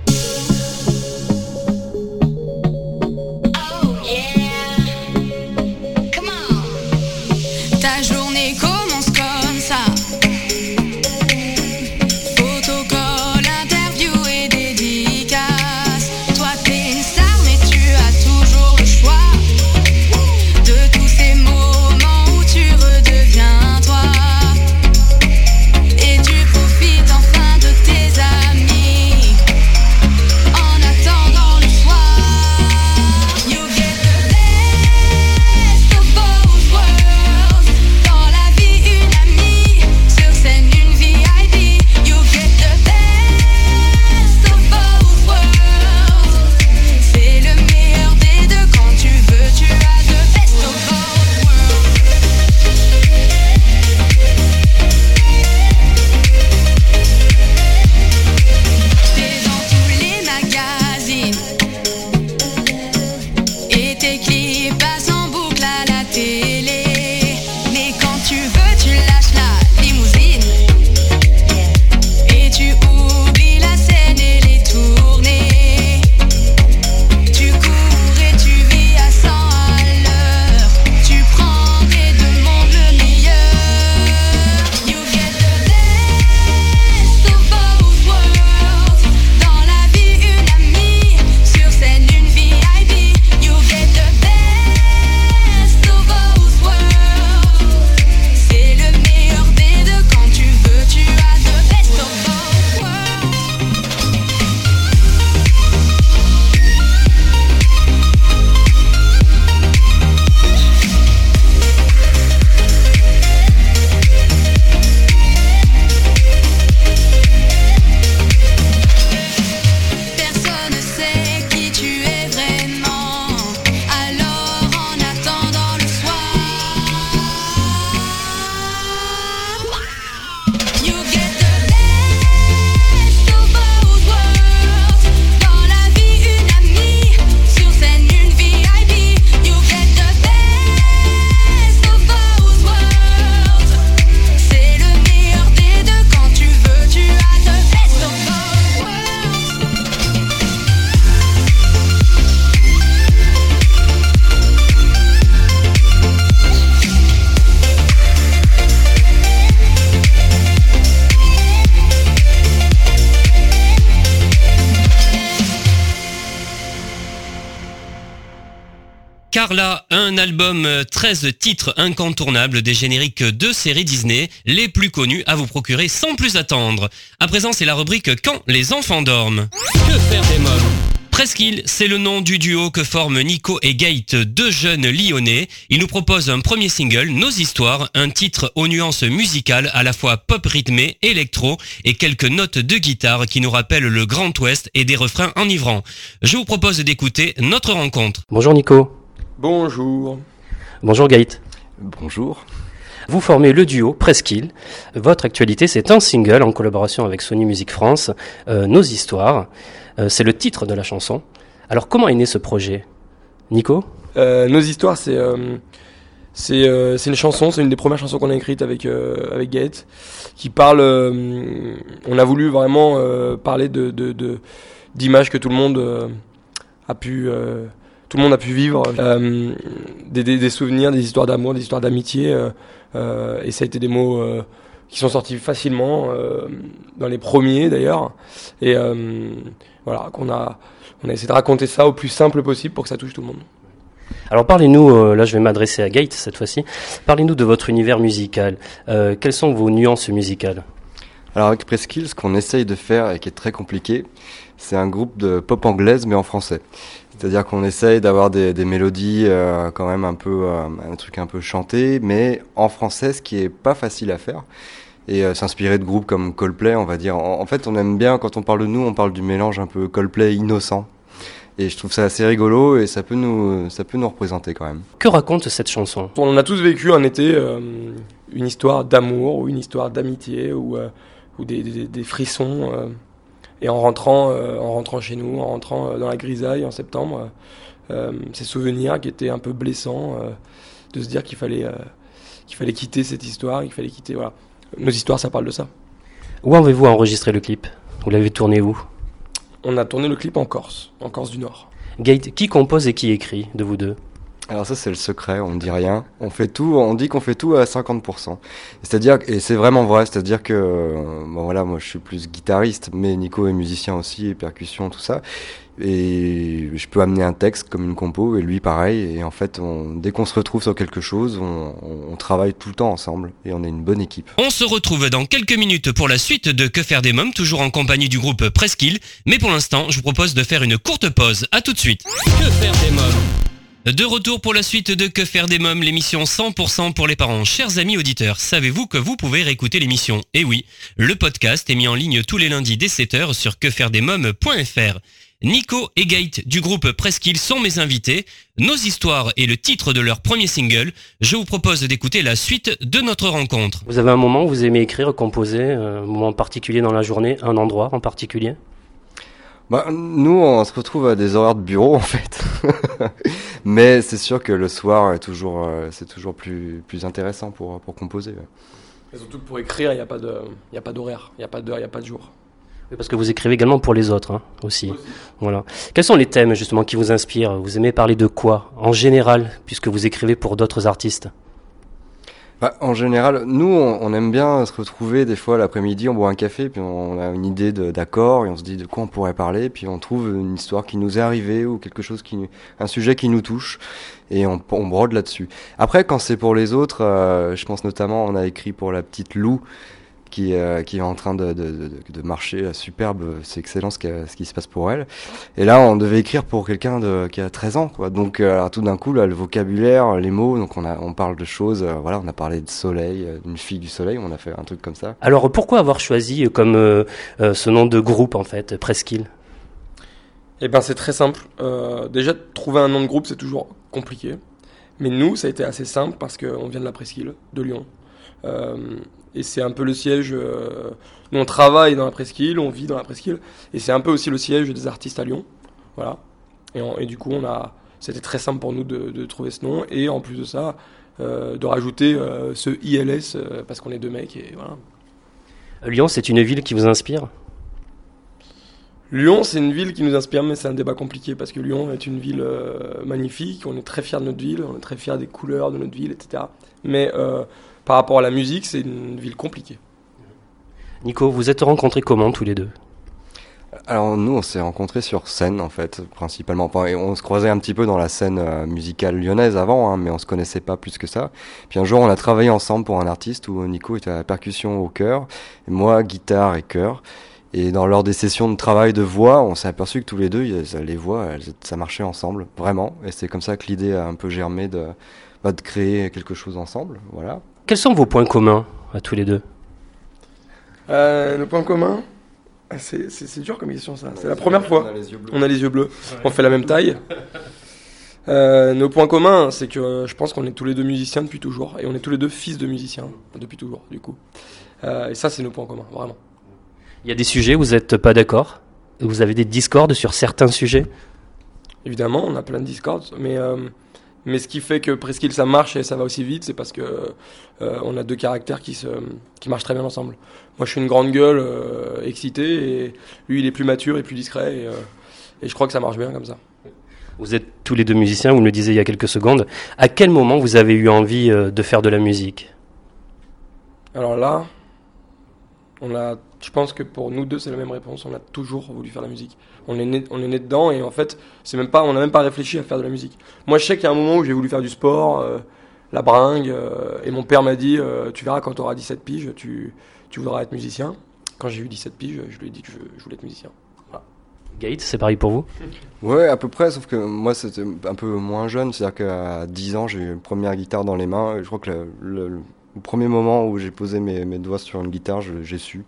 [SPEAKER 1] Album euh, 13 titres incontournables des génériques de séries Disney, les plus connus à vous procurer sans plus attendre. À présent, c'est la rubrique Quand les enfants dorment. Que faire des mômes? Presqu'île, c'est le nom du duo que forment Nico et Gate, deux jeunes lyonnais. Ils nous proposent un premier single, Nos Histoires, un titre aux nuances musicales à la fois pop rythmé, électro et quelques notes de guitare qui nous rappellent le Grand Ouest et des refrains enivrants. Je vous propose d'écouter notre rencontre.
[SPEAKER 12] Bonjour Nico.
[SPEAKER 13] Bonjour.
[SPEAKER 12] Bonjour Gaët.
[SPEAKER 13] Bonjour.
[SPEAKER 12] Vous formez le duo Presqu'île. Votre actualité, c'est un single en collaboration avec Sony Music France, euh, Nos Histoires. Euh, c'est le titre de la chanson. Alors comment est né ce projet? Nico?
[SPEAKER 13] Euh, Nos histoires, c'est euh, c'est euh, une chanson, c'est une des premières chansons qu'on a écrites avec euh, avec Gaët, qui parle. euh, on a voulu vraiment euh, parler de de de- d'images que tout le monde euh, a pu euh, tout le monde a pu vivre, euh, des, souvenirs, des histoires d'amour, des histoires d'amitié, euh, euh, et ça a été des mots qui sont sortis facilement dans les premiers d'ailleurs, et voilà qu'on a on a essayé de raconter ça au plus simple possible pour que ça touche tout le monde.
[SPEAKER 12] Alors parlez-nous, là je vais m'adresser à Gaët cette fois-ci, parlez-nous de votre univers musical. Quelles sont vos nuances musicales?
[SPEAKER 14] Alors avec Presqu'île, ce qu'on essaye de faire et qui est très compliqué, c'est un groupe de pop anglaise mais en français. C'est-à-dire qu'on essaye d'avoir des, des mélodies euh, quand même un peu, euh, un truc un peu chanté, mais en français, ce qui est pas facile à faire. Et euh, s'inspirer de groupes comme Coldplay, on va dire. En, en fait, on aime bien quand on parle de nous, on parle du mélange un peu Coldplay innocent. Et je trouve ça assez rigolo et ça peut nous, ça peut nous représenter quand même.
[SPEAKER 12] Que raconte cette chanson?
[SPEAKER 13] On a tous vécu un été euh, une histoire d'amour ou une histoire d'amitié ou, euh, ou des, des- des frissons. euh, et en rentrant, euh, en rentrant chez nous, en rentrant euh, dans la grisaille en septembre, ces souvenirs qui étaient un peu blessants, de se dire qu'il fallait, qu'il fallait quitter cette histoire, qu'il fallait quitter. Voilà. Nos histoires, ça parle de ça.
[SPEAKER 12] Où avez-vous enregistré le clip? Vous l'avez tourné où?
[SPEAKER 13] On a tourné le clip en Corse, en Corse du Nord.
[SPEAKER 12] Gaët, qui compose et qui écrit de vous deux?
[SPEAKER 14] Alors ça c'est le secret, on ne dit rien. On fait tout, on dit qu'on fait tout à 50%. C'est-à-dire et c'est vraiment vrai, c'est-à-dire que euh, bon voilà, moi je suis plus guitariste, mais Nico est musicien aussi, et percussion tout ça. Et je peux amener un texte comme une compo et lui pareil. Et en fait, on, dès qu'on se retrouve sur quelque chose, on, on- on travaille tout le temps ensemble et on est une bonne équipe.
[SPEAKER 1] On se retrouve dans quelques minutes pour la suite de Que faire des mômes, toujours en compagnie du groupe Presqu'île. Mais pour l'instant, je vous propose de faire une courte pause. À tout de suite. Que faire des mômes? De retour pour la suite de Que faire des mômes, l'émission 100% pour les parents. Chers amis auditeurs, savez-vous que vous pouvez réécouter l'émission? Eh oui, le podcast est mis en ligne tous les lundis dès 7h sur quefairedesmômes.fr. Nico et Gaët du groupe Presqu'île sont mes invités. Nos histoires est le titre de leur premier single. Je vous propose d'écouter la suite de notre rencontre.
[SPEAKER 12] Vous avez un moment où vous aimez écrire, composer, euh, un moment particulier dans la journée, un endroit en particulier?
[SPEAKER 14] Bah, nous, on se retrouve à des horaires de bureau en fait. *laughs* Mais c'est sûr que le soir est toujours, euh, c'est toujours plus, plus intéressant pour, pour composer. ouais.
[SPEAKER 13] Et surtout que pour écrire, il n'y a pas de- il y a pas d'horaire, il n'y a pas d'heure, il n'y a pas de jour.
[SPEAKER 12] Oui, parce que vous écrivez également pour les autres hein, aussi. Voilà. Quels sont les thèmes justement qui vous inspirent? Vous aimez parler de quoi en général, puisque vous écrivez pour d'autres artistes?
[SPEAKER 14] Bah, en général, nous, on, aime bien se retrouver des fois l'après-midi, on boit un café, puis on a une idée d'accord, et on se dit de quoi on pourrait parler, puis on trouve une histoire qui nous est arrivée ou quelque chose qui, un sujet qui nous touche, et on, on brode là-dessus. Après, quand c'est pour les autres, euh, je pense notamment, on a écrit pour la petite Lou, qui, euh, qui est en train de, de, de, de marcher euh, superbe, c'est excellent ce, ce qui se passe pour elle. Et là, on devait écrire pour quelqu'un qui a 13 ans, quoi. Donc, euh, alors, tout d'un coup, là, le vocabulaire, les mots, donc on, a, on parle de choses, euh, voilà, on a parlé de soleil, d'une fille du soleil, on a fait un truc comme ça.
[SPEAKER 12] Alors pourquoi avoir choisi comme euh, euh, ce nom de groupe en fait, Presqu'île?
[SPEAKER 13] Eh ben c'est très simple. Euh, déjà, trouver un nom de groupe, c'est toujours compliqué. Mais nous, ça a été assez simple parce qu'on vient de la Presqu'île, de Lyon. Euh, et c'est un peu le siège. euh, on travaille dans la Presqu'île, on vit dans la Presqu'île. Et c'est un peu aussi le siège des artistes à Lyon. Voilà. Et, du coup, on a, c'était très simple pour nous de, trouver ce nom. Et en plus de ça, euh, de rajouter euh, ce ILS parce qu'on est deux mecs. Et voilà.
[SPEAKER 12] Lyon, c'est une ville qui vous inspire?
[SPEAKER 13] Lyon, c'est une ville qui nous inspire, mais c'est un débat compliqué parce que Lyon est une ville euh, magnifique. On est très fiers de notre ville, on est très fiers des couleurs de notre ville, etc. Mais euh, par rapport à la musique, c'est une ville compliquée.
[SPEAKER 12] Nico, vous êtes rencontrés comment tous les deux?
[SPEAKER 14] Alors nous, on s'est rencontrés sur scène en fait, principalement. Enfin, et on se croisait un petit peu dans la scène euh, musicale lyonnaise avant, hein, mais on se connaissait pas plus que ça. Puis un jour, on a travaillé ensemble pour un artiste où Nico était à la percussion au chœur, et moi guitare et chœur. Et dans lors des sessions de travail de voix, on s'est aperçu que tous les deux, les voix, elles- ça marchait ensemble, vraiment. Et c'est comme ça que l'idée a un peu germé de, bah, de créer quelque chose ensemble. Voilà.
[SPEAKER 12] Quels sont vos points communs à tous les deux?
[SPEAKER 13] Euh, le point commun Ah, c'est, c'est, c'est dur comme question ça. C'est la première fois.
[SPEAKER 14] On a les yeux bleus.
[SPEAKER 13] On a les yeux bleus. On fait la même taille. Euh, nos points communs, c'est que euh, je pense qu'on est tous les deux musiciens depuis toujours. Et on est tous les deux fils de musiciens depuis toujours, du coup. Euh, et ça, c'est nos points communs, vraiment.
[SPEAKER 12] Il y a des sujets où vous n'êtes pas d'accord? Vous avez des discordes sur certains sujets?
[SPEAKER 13] Évidemment, on a plein de discords, mais, euh, mais ce qui fait que Presqu'île ça marche et ça va aussi vite, c'est parce que euh, on a deux caractères qui, se, qui marchent très bien ensemble. Moi, je suis une grande gueule, euh, excité, et lui, il est plus mature et plus discret, et, euh, et je crois que ça marche bien comme ça.
[SPEAKER 12] Vous êtes tous les deux musiciens, vous me le disiez il y a quelques secondes. À quel moment vous avez eu envie de faire de la musique?
[SPEAKER 13] Alors là, on a, je pense que pour nous deux, c'est la même réponse. On a toujours voulu faire de la musique. On est né, on est né dedans et en fait, c'est même pas, on n'a même pas réfléchi à faire de la musique. Moi, je sais qu'il y a un moment où j'ai voulu faire du sport, euh, la bringue, euh, et mon père m'a dit, euh, tu verras quand tu auras 17 piges, tu, tu voudras être musicien. Quand j'ai eu 17 piges, je lui ai dit que je, je voulais être musicien. Voilà.
[SPEAKER 12] Gates, c'est pareil pour vous?
[SPEAKER 14] Ouais, à peu près, sauf que moi c'était un peu moins jeune, c'est-à-dire qu'à 10 ans j'ai eu une première guitare dans les mains, et je crois que le, le- le premier moment où j'ai posé mes, mes doigts sur une guitare, j'ai su.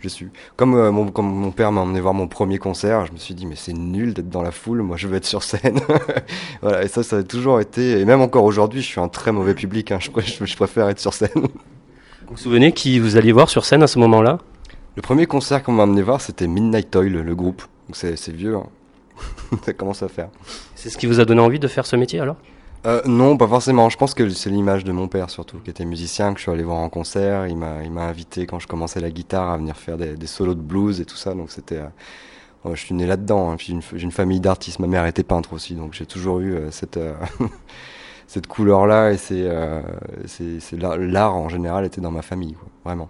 [SPEAKER 14] J'ai su. Comme, euh, mon, comme mon père m'a emmené voir mon premier concert, je me suis dit mais c'est nul d'être dans la foule, moi je veux être sur scène. *laughs* voilà, et ça ça a toujours été, et même encore aujourd'hui je suis un très mauvais public, hein, je, pr- je- je préfère être sur scène.
[SPEAKER 12] Vous vous souvenez qui vous alliez voir sur scène à ce moment-là?
[SPEAKER 14] Le premier concert qu'on m'a emmené voir c'était Midnight Toil, le groupe, donc c'est vieux, hein. *laughs* ça commence à faire.
[SPEAKER 12] C'est ce qui vous a donné envie de faire ce métier alors?
[SPEAKER 14] Euh, non, pas forcément. Je pense que c'est l'image de mon père surtout, qui était musicien, que je suis allé voir en concert. Il m'a, invité quand je commençais la guitare à venir faire des, solos de blues et tout ça. Donc c'était, euh, je suis né là-dedans. hein. J'ai une, j'ai une famille d'artistes. Ma mère était peintre aussi, donc j'ai toujours eu euh, cette *laughs* couleur-là et l'art, en général était dans ma famille, vraiment.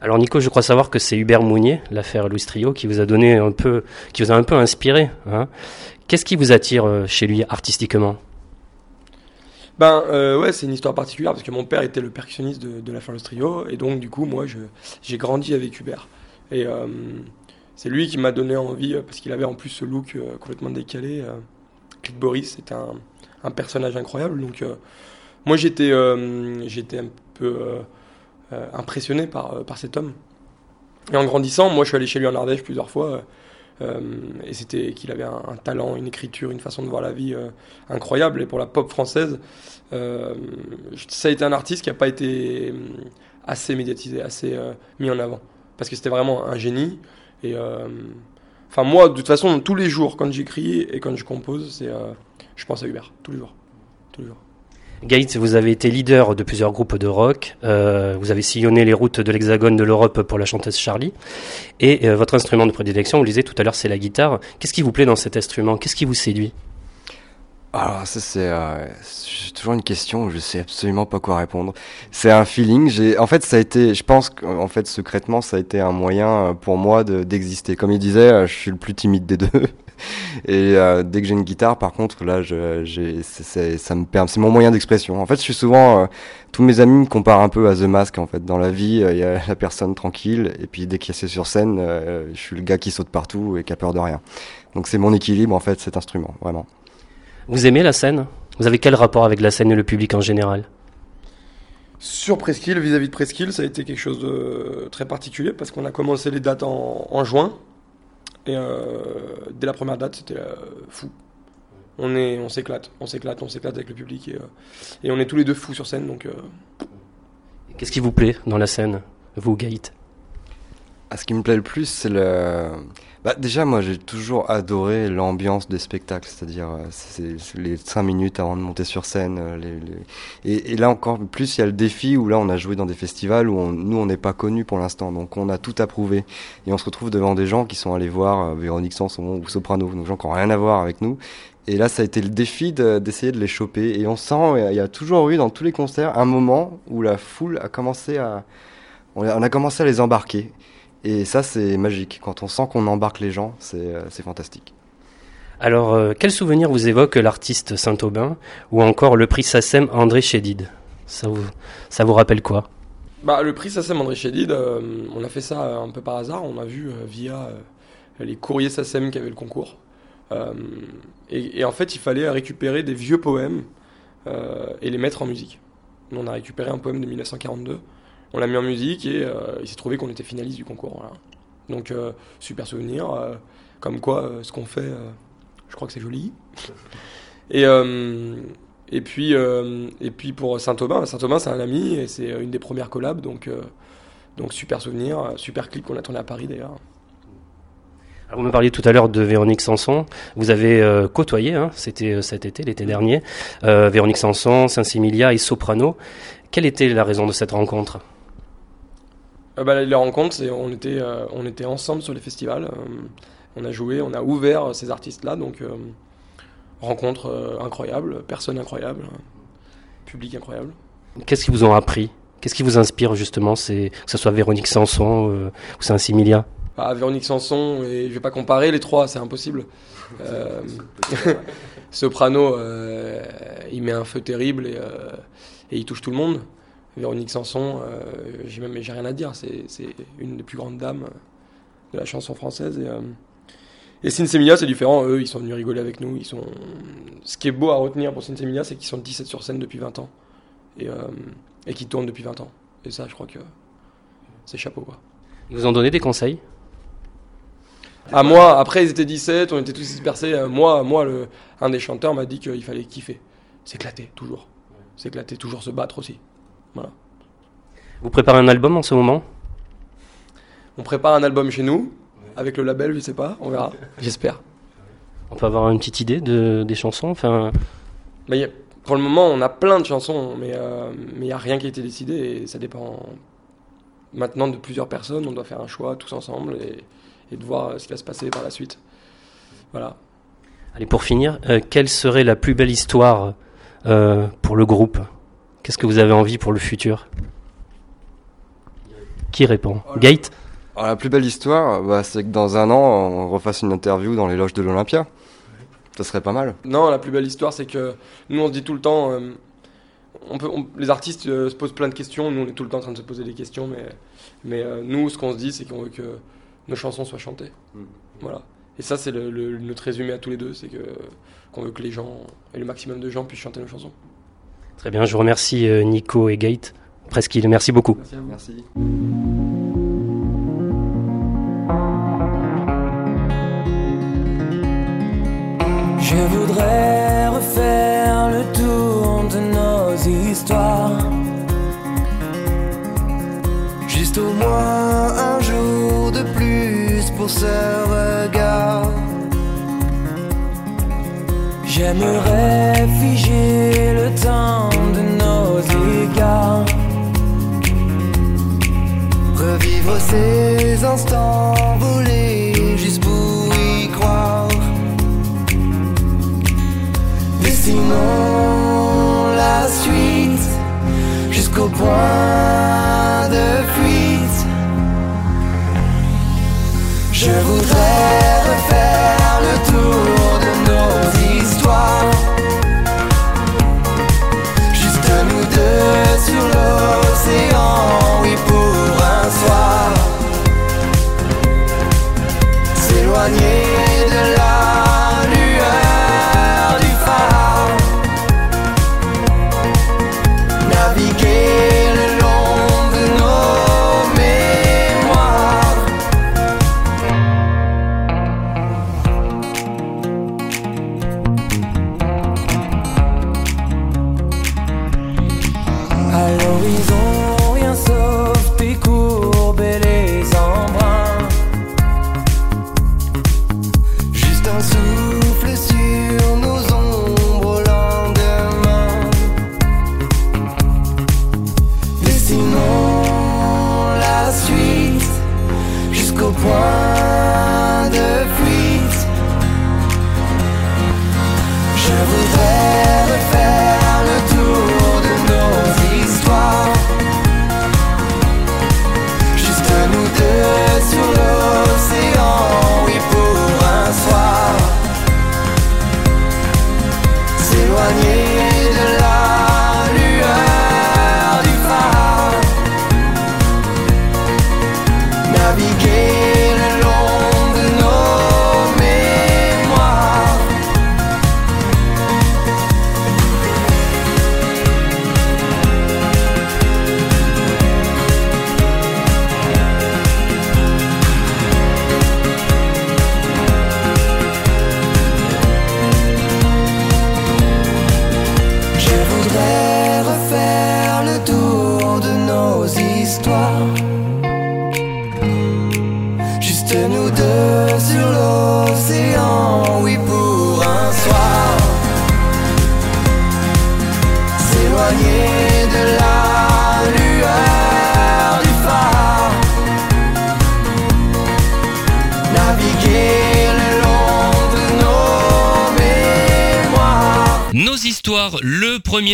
[SPEAKER 12] Alors Nico, je crois savoir que c'est Hubert Mounier, l'affaire Louis Trio, qui vous a donné un peu, qui vous a un peu inspiré. Hein Qu'est-ce qui vous attire chez lui artistiquement?
[SPEAKER 13] Ben euh, ouais, c'est une histoire particulière parce que mon père était le percussionniste de, la Fairless Trio et donc du coup moi j'ai grandi avec Hubert et euh, c'est lui qui m'a donné envie euh, parce qu'il avait en plus ce look complètement décalé. Click Boris, c'était un, un personnage incroyable donc moi j'étais j'étais un peu impressionné par par cet homme et en grandissant moi je suis allé chez lui en Ardèche plusieurs fois. Euh, et c'était qu'il avait un, talent, une écriture, une façon de voir la vie euh, incroyable. Et pour la pop française, euh, ça a été un artiste qui n'a pas été assez médiatisé, assez mis en avant. Parce que c'était vraiment un génie. Et enfin, moi, de toute façon, tous les jours, quand j'écris et quand je compose, c'est, je pense à Hubert, tous les jours. Tous les jours.
[SPEAKER 12] Gates, vous avez été leader de plusieurs groupes de rock. euh, vous avez sillonné les routes de l'Hexagone de l'Europe pour la chanteuse Charlie. Et euh, votre instrument de prédilection, vous le disiez tout à l'heure, c'est la guitare. Qu'est-ce qui vous plaît dans cet instrument? Qu'est-ce qui vous séduit?
[SPEAKER 14] Alors ça c'est euh, toujours une question où je sais absolument pas quoi répondre. C'est un feeling. En fait ça a été, je pense qu'en fait secrètement ça a été un moyen euh, pour moi de d'exister. Comme il disait, je suis le plus timide des deux. Et euh, dès que j'ai une guitare, par contre, là, je, j'ai, c'est, c'est- ça me permet, c'est mon moyen d'expression. En fait, je suis souvent, euh, tous mes amis me comparent un peu à The Mask. En fait, dans la vie, euh, il y a la personne tranquille, et puis dès qu'il y a sur scène, euh, je suis le gars qui saute partout et qui a peur de rien. Donc c'est mon équilibre en fait, cet instrument, vraiment.
[SPEAKER 12] Vous aimez la scène? Vous avez quel rapport avec la scène et le public en général?
[SPEAKER 13] Sur Presqu'île, vis-à-vis de Presqu'île, ça a été quelque chose de très particulier parce qu'on a commencé les dates en, en juin. Et euh, dès la première date, c'était euh, fou. On est, on s'éclate, on s'éclate, on s'éclate avec le public et, euh, on est tous les deux fous sur scène. Donc,
[SPEAKER 12] Qu'est-ce qui vous plaît dans la scène, vous, Gaït?
[SPEAKER 14] Ce qui me plaît le plus, c'est le. Bah, déjà, moi, j'ai toujours adoré l'ambiance des spectacles, c'est-à-dire euh, les cinq minutes avant de monter sur scène. euh, Et, là encore plus, il y a le défi où là, on a joué dans des festivals où nous, on n'est pas connus pour l'instant, donc on a tout à prouver. Et on se retrouve devant des gens qui sont allés voir euh, Véronique Sanson ou Soprano, donc gens qui n'ont rien à voir avec nous. Et là, ça a été le défi de- d'essayer de les choper. Et on sent, il y a toujours eu dans tous les concerts un moment où la foule a commencé à, on a commencé à les embarquer. Et ça, c'est magique. Quand on sent qu'on embarque les gens, c'est euh, c'est fantastique.
[SPEAKER 12] Alors, euh, quel souvenir vous évoque l'artiste Saint-Aubin ou encore le prix SACEM André Chédid? Ça vous, ça vous rappelle quoi?
[SPEAKER 13] Bah, le prix SACEM André Chédid, euh, on a fait ça un peu par hasard. On a vu euh, via euh, les courriers SACEM qui avaient le concours. Euh, et, et en fait, il fallait récupérer des vieux poèmes euh, et les mettre en musique. On a récupéré un poème de 1942. On l'a mis en musique et euh, il s'est trouvé qu'on était finaliste du concours. Donc, euh, super souvenir. euh, comme quoi, ce qu'on fait, je crois que c'est joli. *laughs* Et, et, puis, et puis pour Saint-Aubin, Saint-Aubin c'est un ami et c'est une des premières collabs, donc, donc super souvenir, super clip qu'on a tourné à Paris d'ailleurs.
[SPEAKER 12] Vous me parliez tout à l'heure de Véronique Sanson. Vous avez côtoyé, hein, c'était cet été, l'été dernier, Véronique Sanson, Saint-Similia et Soprano. Quelle était la raison de cette rencontre?
[SPEAKER 13] Euh, bah, les rencontres, c'est on était, euh, on était ensemble sur les festivals. euh, on a joué, on a ouvert ces artistes-là, donc euh, rencontre euh, incroyable, personne incroyable, public incroyable.
[SPEAKER 12] Qu'est-ce qu'ils vous ont appris? Qu'est-ce qui vous inspire justement c'est, Que ce soit Véronique Sanson euh, ou Saint-Similia
[SPEAKER 13] Ah, Véronique Sanson, et je vais pas comparer les trois, c'est impossible. *laughs* Euh, *laughs* Soprano, euh, il met un feu terrible et, euh, et il touche tout le monde. Véronique Sanson, euh, j'ai même j'ai rien à dire, c'est c'est une des plus grandes dames de la chanson française. Et, euh, et Sinsemilia, c'est différent, eux, ils sont venus rigoler avec nous. Ils sont... Ce qui est beau à retenir pour Sinsemilia, c'est qu'ils sont 17 sur scène depuis 20 ans et, euh, et qu'ils tournent depuis 20 ans. Et ça, je crois que c'est chapeau, quoi.
[SPEAKER 12] Ils vous ont donné des conseils?
[SPEAKER 13] À moi, après ils étaient 17, on était tous dispersés. Euh, Moi, moi le, un des chanteurs m'a dit qu'il fallait kiffer. S'éclater, toujours. S'éclater, toujours se battre aussi. Voilà.
[SPEAKER 12] Vous préparez un album en ce moment?
[SPEAKER 13] On prépare un album chez nous, avec le label, je sais pas, on verra. J'espère.
[SPEAKER 12] On peut avoir une petite idée de, des chansons enfin,
[SPEAKER 13] Mais y a- pour le moment, on a plein de chansons, mais euh, mais il n'y a rien qui a été décidé et ça dépend maintenant de plusieurs personnes. On doit faire un choix tous ensemble et, et de voir ce qui va se passer par la suite. Voilà.
[SPEAKER 12] Allez, pour finir, euh, quelle serait la plus belle histoire euh, pour le groupe? Qu'est-ce que vous avez envie pour le futur? Qui répond? Gate?
[SPEAKER 14] Alors, la plus belle histoire, bah, c'est que dans un an, on refasse une interview dans les loges de l'Olympia. Ça serait pas mal.
[SPEAKER 13] Non, la plus belle histoire, c'est que nous, on se dit tout le temps. euh, on peut, on- les artistes euh, se posent plein de questions. Nous, on est tout le temps en train de se poser des questions. Mais, mais euh, nous, ce qu'on se dit, c'est qu'on veut que nos chansons soient chantées. Voilà. Et ça, c'est le, le- notre résumé à tous les deux. C'est que qu'on veut que les gens, et le maximum de gens, puissent chanter nos chansons.
[SPEAKER 12] Très bien, je vous remercie euh, Nico et Gate. Presqu'île, merci beaucoup.
[SPEAKER 13] Merci à vous.
[SPEAKER 14] Merci.
[SPEAKER 15] Je voudrais refaire le tour de nos histoires. Juste au moins un jour de plus pour ce regard. J'aimerais Ces instants volés juste pour y croire. Dessinons la suite jusqu'au point de fuite. Je voudrais refaire le tour de nos histoires. S'éloigner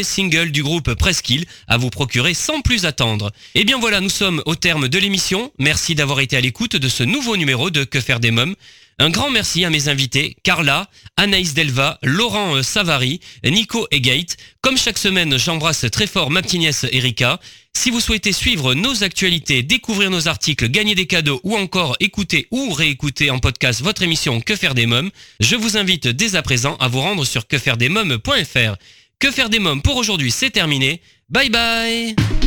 [SPEAKER 1] single du groupe Presqu'île, à vous procurer sans plus attendre. Et bien voilà, nous sommes au terme de l'émission. Merci d'avoir été à l'écoute de ce nouveau numéro de Que faire des mômes. Un grand merci à mes invités, Carla, Anaïs Delva, Laurent euh, Savary, Nico et Gate. Comme chaque semaine, j'embrasse très fort ma petite nièce Erika. Si vous souhaitez suivre nos actualités, découvrir nos articles, gagner des cadeaux ou encore écouter ou réécouter en podcast votre émission Que faire des mômes, je vous invite dès à présent à vous rendre sur quefairedesmômes.fr. Que faire des mômes pour aujourd'hui, c'est terminé. Bye bye